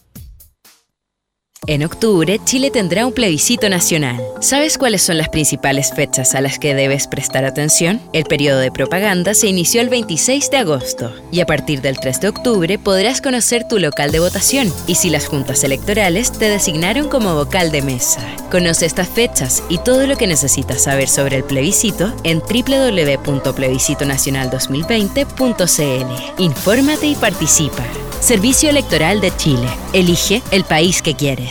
En octubre, Chile tendrá un plebiscito nacional. ¿Sabes cuáles son las principales fechas a las que debes prestar atención? El periodo de propaganda se inició el 26 de agosto y a partir del 3 de octubre podrás conocer tu local de votación y si las juntas electorales te designaron como vocal de mesa. Conoce estas fechas y todo lo que necesitas saber sobre el plebiscito en www.plebiscitonacional2020.cl. Infórmate y participa. Servicio Electoral de Chile. Elige el país que quieres.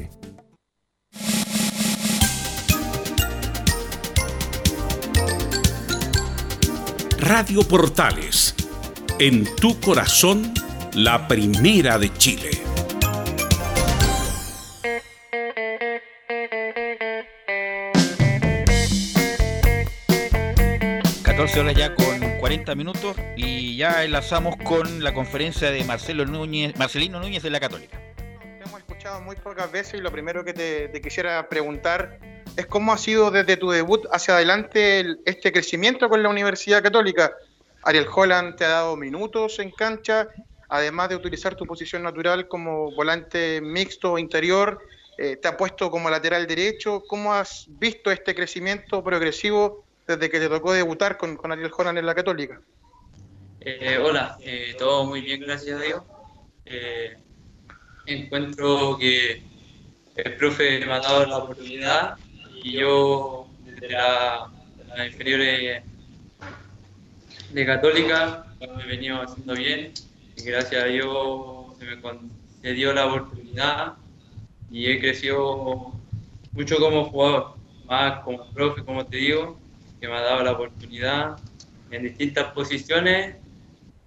Radio Portales, en tu corazón, la primera de Chile. horas ya con 40 minutos y ya enlazamos con la conferencia de Marcelo Núñez, Marcelino Núñez de la Católica. Te hemos escuchado muy pocas veces y lo primero que te, te quisiera preguntar es cómo ha sido desde tu debut hacia adelante el- este crecimiento con la Universidad Católica. Ariel Holland te ha dado minutos en cancha, además de utilizar tu posición natural como volante mixto interior, eh, te ha puesto como lateral derecho. ¿Cómo has visto este crecimiento progresivo desde que te tocó debutar con, con Ariel Holland en la Católica? Eh, hola, eh, todo muy bien, gracias a Dios. Eh, encuentro que el profe me ha dado la oportunidad y yo desde la, de las inferiores de Católica lo he venido haciendo bien. Y gracias a Dios se me concedió la oportunidad y he crecido mucho como jugador, más como profe, como te digo, que me ha dado la oportunidad en distintas posiciones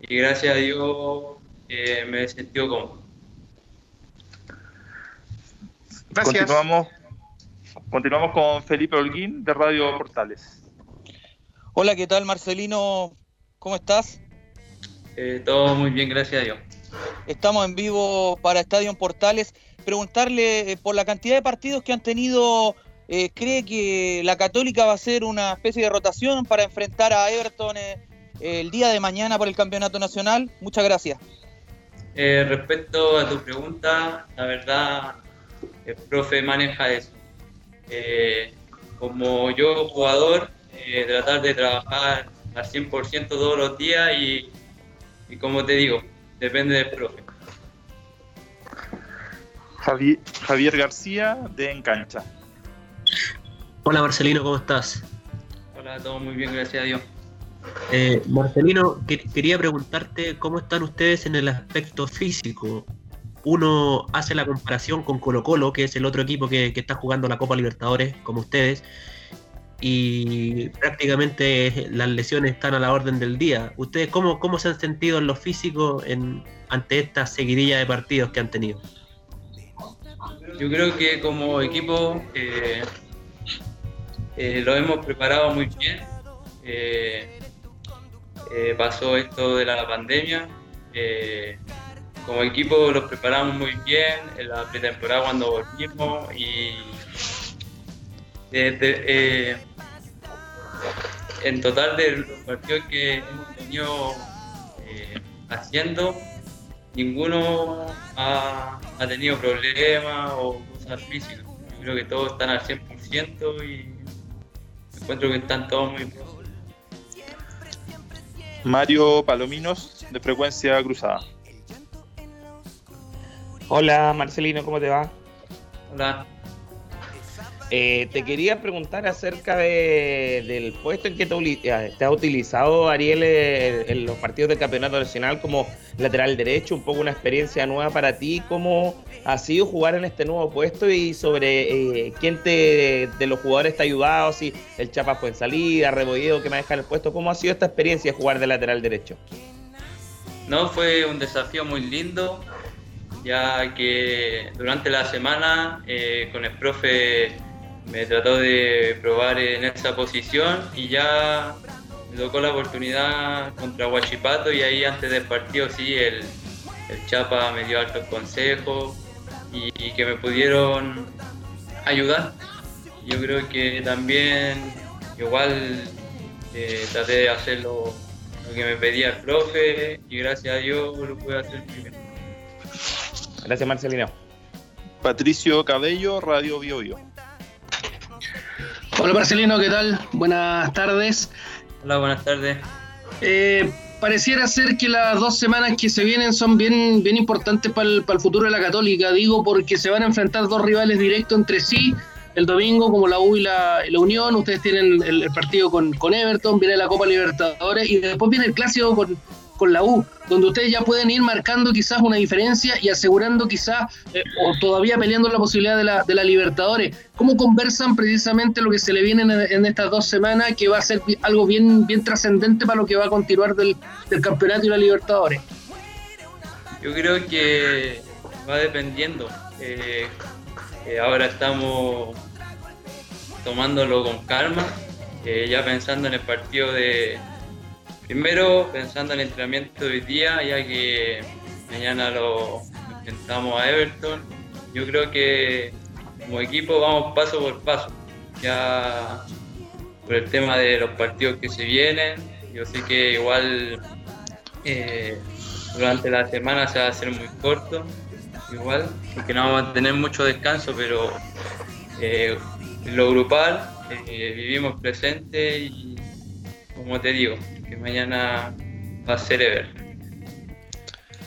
y gracias a Dios eh, me he sentido cómodo. Continuamos, continuamos con Felipe Holguín de Radio Portales. Hola, ¿qué tal Marcelino? ¿Cómo estás? Eh, todo muy bien, gracias a Dios. Estamos en vivo para Estadio en Portales. Preguntarle eh, por la cantidad de partidos que han tenido, eh, ¿cree que la Católica va a ser una especie de rotación para enfrentar a Everton eh, el día de mañana por el Campeonato Nacional? Muchas gracias. Eh, respecto a tu pregunta, la verdad, el profe maneja eso. Eh, como yo, jugador, eh, tratar de trabajar al 100% todos los días y, y como te digo, depende del profe. Javi- Javier García de Encancha. Hola Marcelino, ¿cómo estás? Hola, todo muy bien, gracias a Dios. Eh, Marcelino, que- quería preguntarte cómo están ustedes en el aspecto físico. Uno hace la comparación con Colo Colo, que es el otro equipo que, está jugando la Copa Libertadores, como ustedes, y prácticamente las lesiones están a la orden del día. ¿Ustedes cómo, cómo se han sentido en lo físico ante esta seguidilla de partidos que han tenido? Yo creo que como equipo eh, eh, lo hemos preparado muy bien. Eh, pasó esto de la pandemia. Eh, como equipo los preparamos muy bien en la pretemporada cuando volvimos y desde, eh, en total de los partidos que hemos venido eh, haciendo, ninguno ha, ha tenido problemas o cosas físicas. Yo creo que todos están al 100% y encuentro que están todos muy bien. Mario Palominos de Frecuencia Cruzada. Hola Marcelino, ¿cómo te va? Hola. Eh, te quería preguntar acerca de- del puesto en que te, te ha utilizado Ariel eh, en los partidos del Campeonato Nacional como lateral derecho, un poco una experiencia nueva para ti. ¿Cómo ha sido jugar en este nuevo puesto y sobre eh, quién te, de los jugadores te ha ayudado? Si el Chapa fue en salida, Rebolledo que maneja el puesto. ¿Cómo ha sido esta experiencia de jugar de lateral derecho? No, fue un desafío muy lindo, ya que durante la semana eh, con el profe me trató de probar en esa posición y ya me tocó la oportunidad contra Huachipato y ahí antes del partido sí, el, el Chapa me dio altos consejos y, que me pudieron ayudar. Yo creo que también igual eh, traté de hacer lo, lo que me pedía el profe y gracias a Dios lo pude hacer primero. Gracias, Marcelino. Patricio Cabello, Radio Bio Bio. Hola Marcelino, ¿qué tal? Buenas tardes. Hola, buenas tardes. Eh, pareciera ser que las dos semanas que se vienen son bien, bien importantes para el, para el futuro de la Católica, digo porque se van a enfrentar dos rivales directos entre sí. El domingo, como la U y la, la Unión, ustedes tienen el, el partido con, con Everton, viene la Copa Libertadores y después viene el clásico con, con la U, donde ustedes ya pueden ir marcando quizás una diferencia y asegurando quizás, eh, o todavía peleando la posibilidad de la, de la Libertadores. ¿Cómo conversan precisamente lo que se le viene en, estas dos semanas, que va a ser algo bien, bien trascendente para lo que va a continuar del, del campeonato y la Libertadores? Yo creo que va dependiendo. Eh, eh, ahora estamos tomándolo con calma, ya pensando en el partido de... Primero pensando en el entrenamiento de hoy día, ya que mañana lo enfrentamos a Everton. Yo creo que como equipo vamos paso por paso. Ya por el tema de los partidos que se vienen, yo sé que igual eh, durante la semana se va a hacer muy corto, igual, porque no vamos a tener mucho descanso, pero eh, lo grupal eh, vivimos presente y, como te digo, que mañana va a ser Ever.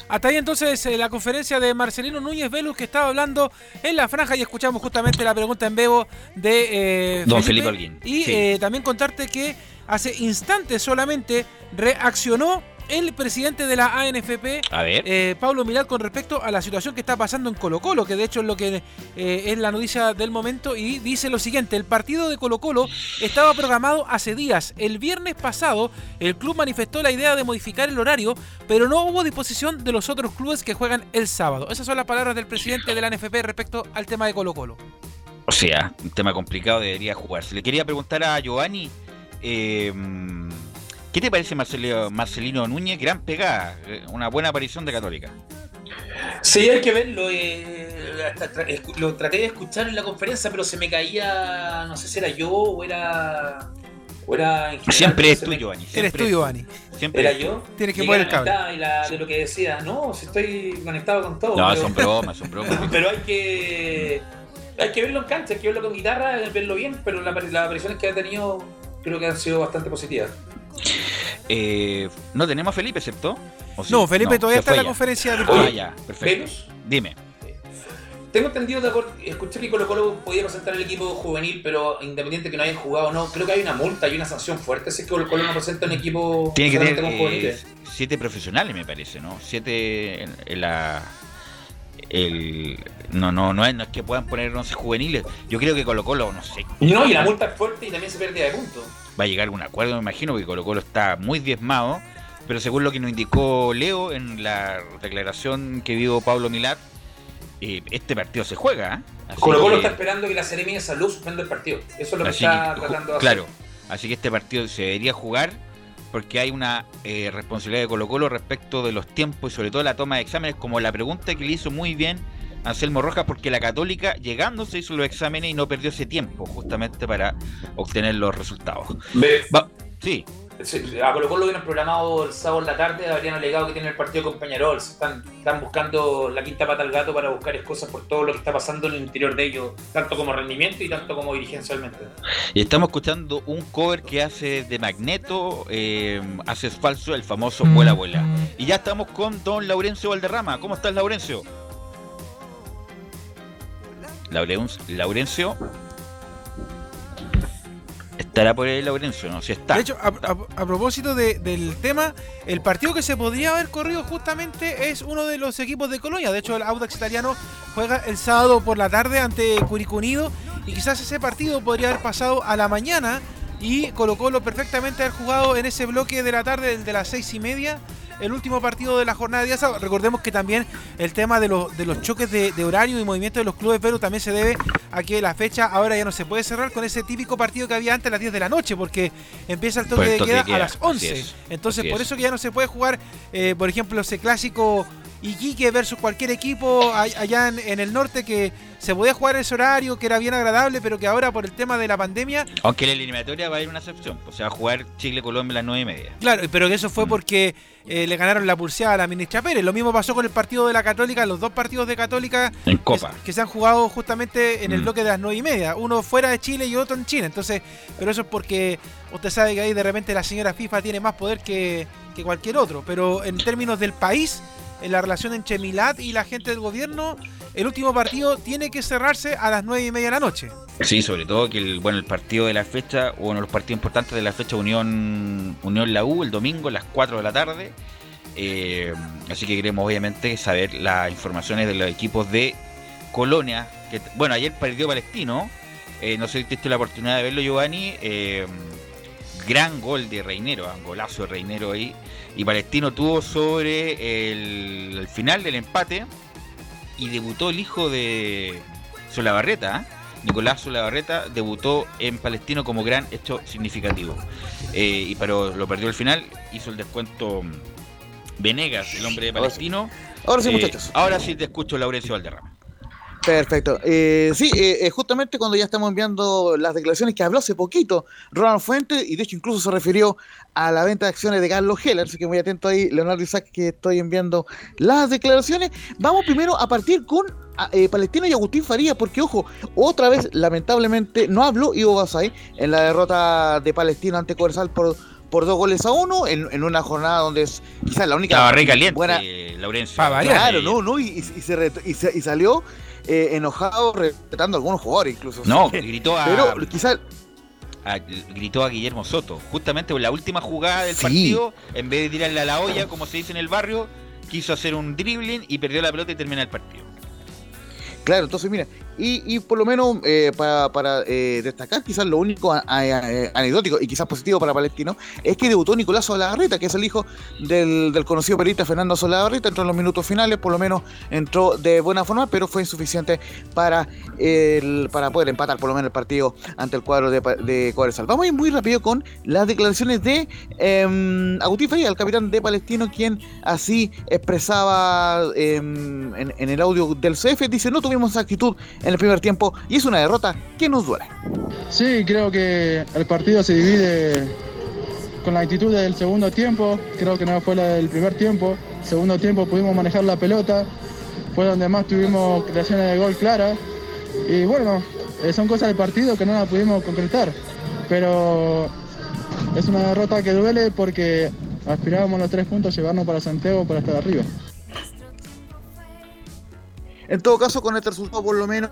Hasta ahí entonces eh, la conferencia de Marcelino Núñez Velus que estaba hablando en la franja y escuchamos justamente la pregunta en vivo de eh, Don Felipe Holguín, Y sí. eh, también contarte que hace instantes solamente reaccionó el presidente de la ANFP, A ver. eh, Pablo Milad, con respecto a la situación que está pasando en Colo Colo, que de hecho es lo que eh, es la noticia del momento, y dice lo siguiente, el partido de Colo Colo estaba programado hace días. El viernes pasado el club manifestó la idea de modificar el horario, pero no hubo disposición de los otros clubes que juegan el sábado. Esas son las palabras del presidente de la ANFP respecto al tema de Colo Colo. O sea, un tema complicado debería jugarse. Le quería preguntar a Giovanni, eh, ¿qué te parece Marcelino, Marcelino Núñez? Gran pegada, eh, una buena aparición de Católica. Sí, hay que verlo. eh, hasta tra- escu- lo traté de escuchar en la conferencia, pero se me caía, no sé si era yo o era... O era en general, Siempre es me- Giovanni. Eres es Giovanni. Siempre ¿Era yo? Tienes que a el la cable. y la- de lo que decía. No, si estoy conectado con todo. No, pero- son bromas, son bromas. pero hay que hay que verlo en cancha, hay que verlo con guitarra, verlo bien, pero la- las apariciones que ha tenido creo que han sido bastante positivas. Eh, no tenemos a Felipe, ¿cierto? No, Felipe todavía está en la ya. conferencia Ah, virtual. ya, perfecto. ¿Venus? Dime. Tengo entendido, de acuerdo- escuché que Colo Colo podía presentar el equipo juvenil, pero independiente que no hayan jugado o no, creo que hay una multa y una sanción fuerte si es que Colo Colo no presenta un equipo Tiene que tener con eh, siete profesionales, me parece, ¿no? Siete en, en la. El, no, no, no es, no es que puedan poner 11 juveniles. Yo creo que Colo Colo, no sé, Y no, y la multa es fuerte y también se pierde de puntos. Va a llegar a un acuerdo, me imagino, porque Colo Colo está muy diezmado. Pero según lo que nos indicó Leo en la declaración que dio Pablo Milat, eh, este partido se juega. ¿eh? Colo Colo que- está esperando que la Seremi de Salud suspenda el partido. Eso es lo que está que, tratando de claro, hacer. así que este partido se debería jugar porque hay una eh, responsabilidad de Colo Colo respecto de los tiempos y sobre todo la toma de exámenes, como la pregunta que le hizo muy bien Anselmo Rojas, porque la Católica llegando se hizo los exámenes y no perdió ese tiempo justamente para obtener los resultados. Va- sí, Sí, A Colo Colo lo tienen programado el sábado en la tarde, habrían alegado que tienen el partido con Peñarol. Están, están buscando la quinta pata al gato para buscar excusas por todo lo que está pasando en el interior de ellos, tanto como rendimiento y tanto como dirigencialmente. y estamos escuchando un cover que hace de Magneto, eh, hace falso el famoso Vuela Vuela. Y ya estamos con don Laurencio Valderrama. ¿Cómo estás, Laurencio? Laurencio. Estará por ahí Laurencio, no, si está. De hecho, a, propósito de- del tema, el partido que se podría haber corrido justamente es uno de los equipos de Colonia. De hecho, el Audax italiano juega el sábado por la tarde ante Curicunido y quizás ese partido podría haber pasado a la mañana y Colo Colo perfectamente haber jugado en ese bloque de la tarde, el de las seis y media, el último partido de la jornada de día sábado. Recordemos que también el tema de los, de los choques de, de horario y movimiento de los clubes Vero también se debe a que la fecha ahora ya no se puede cerrar con ese típico partido que había antes a las 10 de la noche, porque empieza el toque, el de, queda de queda, a las así 11. es, Entonces, por es. eso que ya no se puede jugar, eh, por ejemplo, ese clásico Iquique versus cualquier equipo allá en, en el norte que se podía jugar ese horario, que era bien agradable, pero que ahora por el tema de la pandemia Aunque en la eliminatoria va a haber una excepción. O sea, jugar Chile-Colombia a las 9 y media. Claro, pero que eso fue porque eh, le ganaron la pulseada a la ministra Pérez. Lo mismo pasó con el partido de la Católica, los dos partidos de Católica En Copa. que se han jugado justamente en el Mm. bloque de las nueve y media. Uno fuera de Chile y otro en China. Entonces, pero eso es porque usted sabe que ahí de repente la señora FIFA tiene más poder que, que cualquier otro. Pero en términos del país, en la relación entre Milad y la gente del gobierno, el último partido tiene que cerrarse a las nueve y media de la noche. Sí, sobre todo que el, bueno, el partido de la fecha, o uno de los partidos importantes de la fecha Unión Unión La U, el domingo a las 4 de la tarde. Eh, así que queremos obviamente saber las informaciones de los equipos de Colonia. Bueno, ayer perdió Palestino. Eh, no sé si tuviste la oportunidad de verlo, Giovanni. Eh, gran gol de Reinero, un golazo de Reinero ahí. Y Palestino tuvo sobre el, el final del empate y debutó el hijo de Solabarreta, ¿eh? Nicolás Solabarreta debutó en Palestino como gran hecho significativo. Eh, y pero lo perdió al final, hizo el descuento Venegas, el hombre de Ahora sí. Palestino. Ahora sí, Eh, muchachos. Ahora sí te escucho, Laurencio Valderrama. Perfecto. Eh, sí, eh, eh, justamente cuando ya estamos enviando las declaraciones que habló hace poquito Ronald Fuentes, y de hecho incluso se refirió a la venta de acciones de Carlos Heller, así que muy atento ahí, Leonardo Isaac, que estoy enviando las declaraciones. Vamos primero a partir con a- eh, Palestino y Agustín Faría, porque ojo, otra vez lamentablemente no habló Ivo Basay en la derrota de Palestino ante Corsal por por dos goles a uno en, en una jornada donde es quizás la única Estaba re caliente, buena Laurencio. Claro, no, no, y, y se, ret- y se- y salió eh, enojado retando a algunos jugadores incluso. No, gritó a, Pero quizás gritó a Guillermo Soto. Justamente en la última jugada del Sí. partido, en vez de tirarle a la olla, como se dice en el barrio, quiso hacer un dribbling y perdió la pelota y termina el partido. Claro, entonces mira, y, por lo menos eh, para, eh, destacar quizás lo único a- anecdótico y quizás positivo para Palestino es que debutó Nicolás Solagarrita, que es el hijo del, conocido periodista Fernando Solagarrita, entró en los minutos finales, por lo menos entró de buena forma, pero fue insuficiente para, para poder empatar por lo menos el partido ante el cuadro de, de. Vamos a ir muy rápido con las declaraciones de em, Agustín el capitán de Palestino, quien así expresaba em, en, en el audio del CF, dice, no tuvimos actitud en el primer tiempo y es una derrota que nos duele. Sí, creo que el partido se divide con la actitud del segundo tiempo. Creo que no fue la del primer tiempo. Segundo tiempo pudimos manejar la pelota. Fue donde más tuvimos creaciones de gol claras. Y bueno, eh, son cosas del partido que no las pudimos concretar. Pero es una derrota que duele porque aspirábamos los tres puntos llevarnos para Santiago para estar arriba. En todo caso, con este resultado, por lo menos,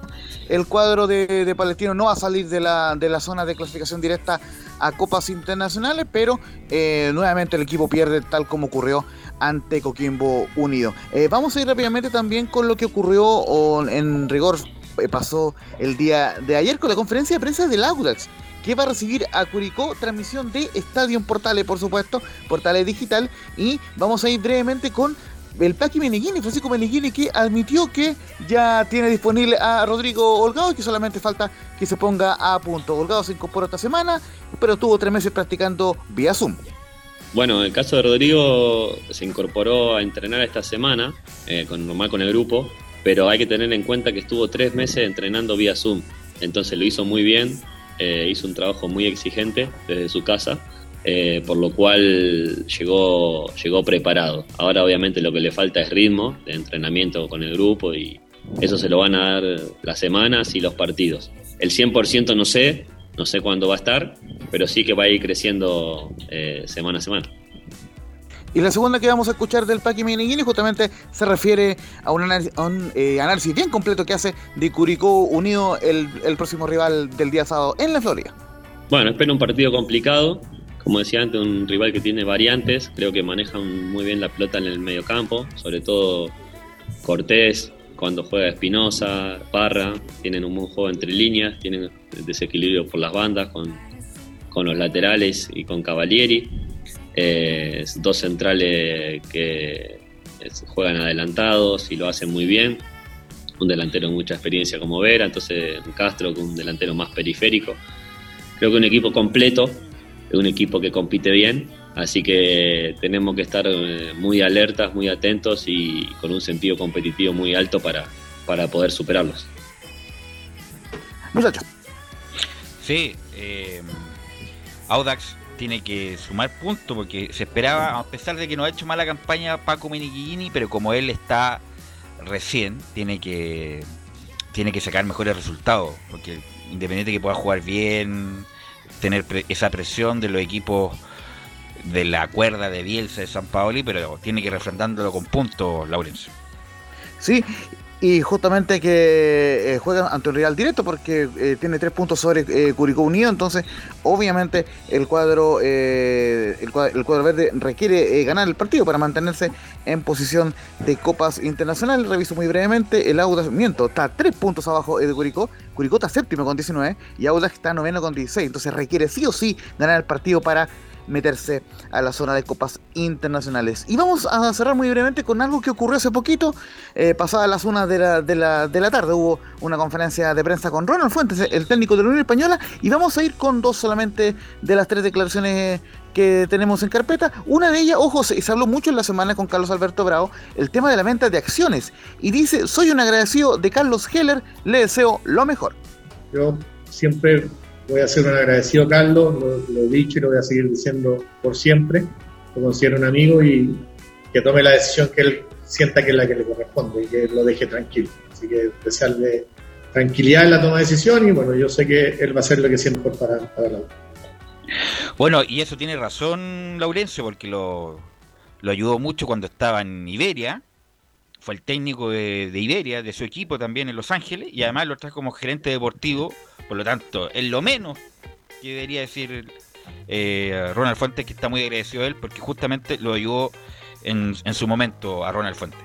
el cuadro de, Palestino no va a salir de la, de la zona de clasificación directa a Copas Internacionales, pero eh, nuevamente el equipo pierde tal como ocurrió ante Coquimbo Unido. Eh, vamos a ir rápidamente también con lo que ocurrió o en rigor eh, pasó el día de ayer con la conferencia de prensa del Audax que va a recibir a Curicó, transmisión de Estadio Portales, por supuesto, Portales Digital, y vamos a ir brevemente con el Paqui Meneghini, Francisco Meneghini, que admitió que ya tiene disponible a Rodrigo Holgado y que solamente falta que se ponga a punto. Holgado se incorporó esta semana, pero estuvo tres meses practicando vía Zoom. Bueno, el caso de Rodrigo se incorporó a entrenar esta semana, eh, con, normal con el grupo, pero hay que tener en cuenta que estuvo tres meses entrenando vía Zoom. Entonces lo hizo muy bien, eh, hizo un trabajo muy exigente desde su casa, eh, por lo cual llegó, llegó preparado. Ahora obviamente lo que le falta es ritmo de entrenamiento con el grupo y eso se lo van a dar las semanas y los partidos. El 100% no sé, no sé cuándo va a estar, pero sí que va a ir creciendo eh, semana a semana. Y la segunda que vamos a escuchar del Paqui Meneghini justamente se refiere a un análisis, a un, eh, análisis bien completo que hace de Curicó Unido, el, el próximo rival del día sábado en la Florida. Bueno, espero un partido complicado. Como decía antes, un rival que tiene variantes. Creo que manejan muy bien la pelota en el medio campo. Sobre todo Cortés, cuando juega Espinosa, Parra. Tienen un buen juego entre líneas. Tienen desequilibrio por las bandas con, con los laterales y con Cavalieri. eh, dos centrales que juegan adelantados y lo hacen muy bien, un delantero con mucha experiencia como Vera, entonces Castro con un delantero más periférico. Creo que un equipo completo, un equipo que compite bien, así que tenemos que estar eh, muy alertas, muy atentos y con un sentido competitivo muy alto para, para poder superarlos. Muchachos. Sí, eh, Audax tiene que sumar puntos porque se esperaba, a pesar de que no ha hecho mala campaña Paco Menichini, pero como él está recién, tiene que tiene que sacar mejores resultados, porque independiente de que pueda jugar bien, tener esa presión de los equipos de la cuerda de Bielsa de San Paoli, pero tiene que ir refrendándolo con puntos, Laurencio. Sí, y justamente que eh, juega ante un rival directo porque eh, tiene tres puntos sobre eh, Curicó Unido, entonces obviamente el cuadro, el cuadro, verde requiere ganar el partido para mantenerse en posición de copas internacionales. Reviso muy brevemente, el Audax, miento, está tres puntos abajo de Curicó, Curicó está séptimo con 19 y Audax está noveno con 16, entonces requiere sí o sí ganar el partido para meterse a la zona de copas internacionales. Y vamos a cerrar muy brevemente con algo que ocurrió hace poquito, eh, pasada las una de la, de, la, de la tarde. Hubo una conferencia de prensa con Ronald Fuentes, el técnico de la Unión Española, y vamos a ir con dos solamente de las tres declaraciones que tenemos en carpeta. Una de ellas, ojo, se, habló mucho en la semana con Carlos Alberto Bravo, el tema de la venta de acciones. Y dice, soy un agradecido de Carlos Heller, le deseo lo mejor. Yo siempre voy a ser un agradecido Carlos, lo, he dicho y lo voy a seguir diciendo por siempre. Lo considero un amigo y que tome la decisión que él sienta que es la que le corresponde y que lo deje tranquilo. Así que desearle tranquilidad en la toma de decisión y bueno, yo sé que él va a hacer lo que siempre para, para la Bueno, y eso tiene razón Laurencio, porque lo, lo ayudó mucho cuando estaba en Iberia, fue el técnico de, Iberia, de su equipo también en Los Ángeles, y además lo trae como gerente deportivo por lo tanto, es lo menos que debería decir eh, Ronald Fuentes, que está muy agradecido a él, porque justamente lo ayudó en, su momento a Ronald Fuentes.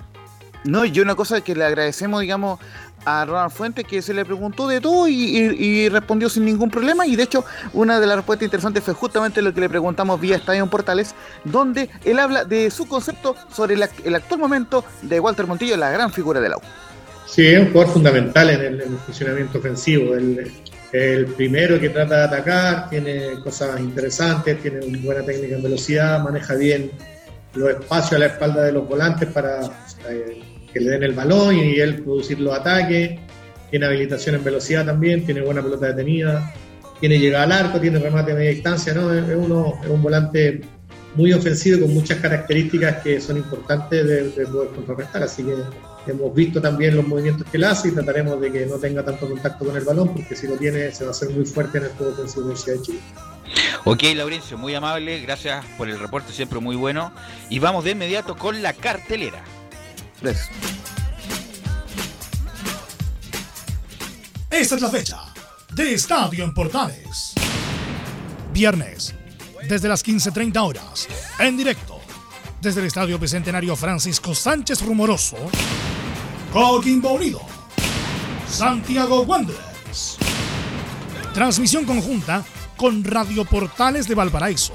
No, y una cosa que le agradecemos, digamos, a Ronald Fuentes, que se le preguntó de todo y, respondió sin ningún problema. Y de hecho, una de las respuestas interesantes fue justamente lo que le preguntamos vía Estadio Portales, donde él habla de su concepto sobre el, actual momento de Walter Montillo, la gran figura del AU. Sí, es un jugador fundamental en el, funcionamiento ofensivo. El, el primero que trata de atacar, tiene cosas interesantes, tiene buena técnica en velocidad, maneja bien los espacios a la espalda de los volantes para eh, que le den el balón y él producir los ataques. Tiene habilitación en velocidad también, tiene buena pelota detenida, tiene llegada al arco, tiene remate a media distancia, ¿no? Es, uno, es un volante muy ofensivo con muchas características que son importantes de, de poder contrarrestar. Así que Hemos visto también los movimientos que él hace y trataremos de que no tenga tanto contacto con el balón, porque si lo tiene se va a hacer muy fuerte en el juego de Universidad de Chile. Ok, Laurencio, muy amable, gracias por el reporte, siempre muy bueno. Y vamos de inmediato con la cartelera. Esta es la fecha de Estadio en Portales. Viernes, desde las 15.30 horas, en directo, desde el Estadio Bicentenario Francisco Sánchez Rumoroso Coquimbo Unido, Santiago Wanderers. Transmisión conjunta con Radio Portales de Valparaíso.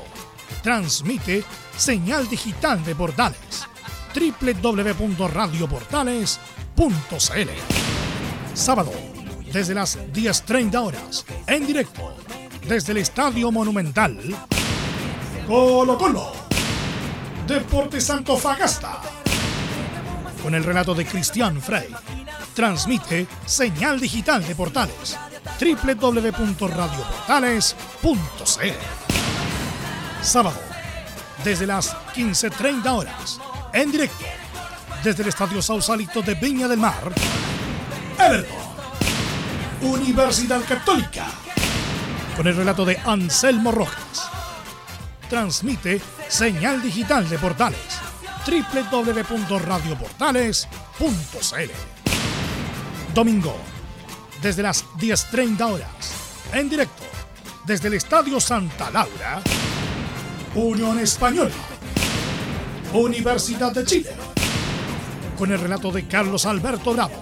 Transmite señal digital de Portales. www.radioportales.cl. Sábado, desde las 10.30 horas, en directo, desde el Estadio Monumental. Colo Colo. Deportes Fagasta con el relato de Cristian Frey. Transmite señal digital de portales www.radioportales.cl. Sábado, desde las 15.30 horas, en directo, desde el Estadio Sausalito de Viña del Mar, Everton, Universidad Católica, con el relato de Anselmo Rojas. Transmite señal digital de portales www.radioportales.cl. Domingo, desde las 10.30 horas, en directo, desde el Estadio Santa Laura, Unión Española, Universidad de Chile, con el relato de Carlos Alberto Bravo,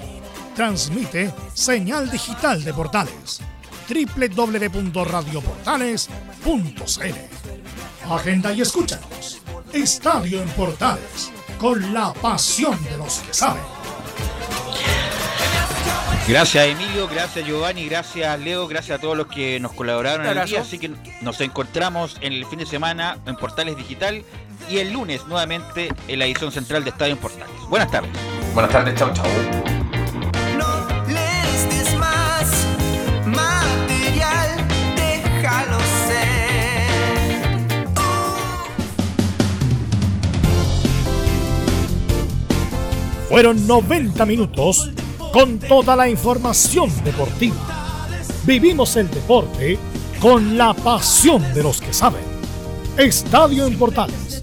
transmite señal digital de portales www.radioportales.cl. Agenda y escúchanos Estadio en Portales, con la pasión de los que saben. Gracias Emilio, gracias Giovanni, gracias Leo, gracias a todos los que nos colaboraron en el día. Así que nos encontramos en el fin de semana en Portales Digital y el lunes nuevamente en la edición central de Estadio en Portales. Buenas tardes. Buenas tardes, chao, chao. más material, déjalo ser. Fueron 90 minutos con toda la información deportiva. Vivimos el deporte con la pasión de los que saben. Estadio en Portales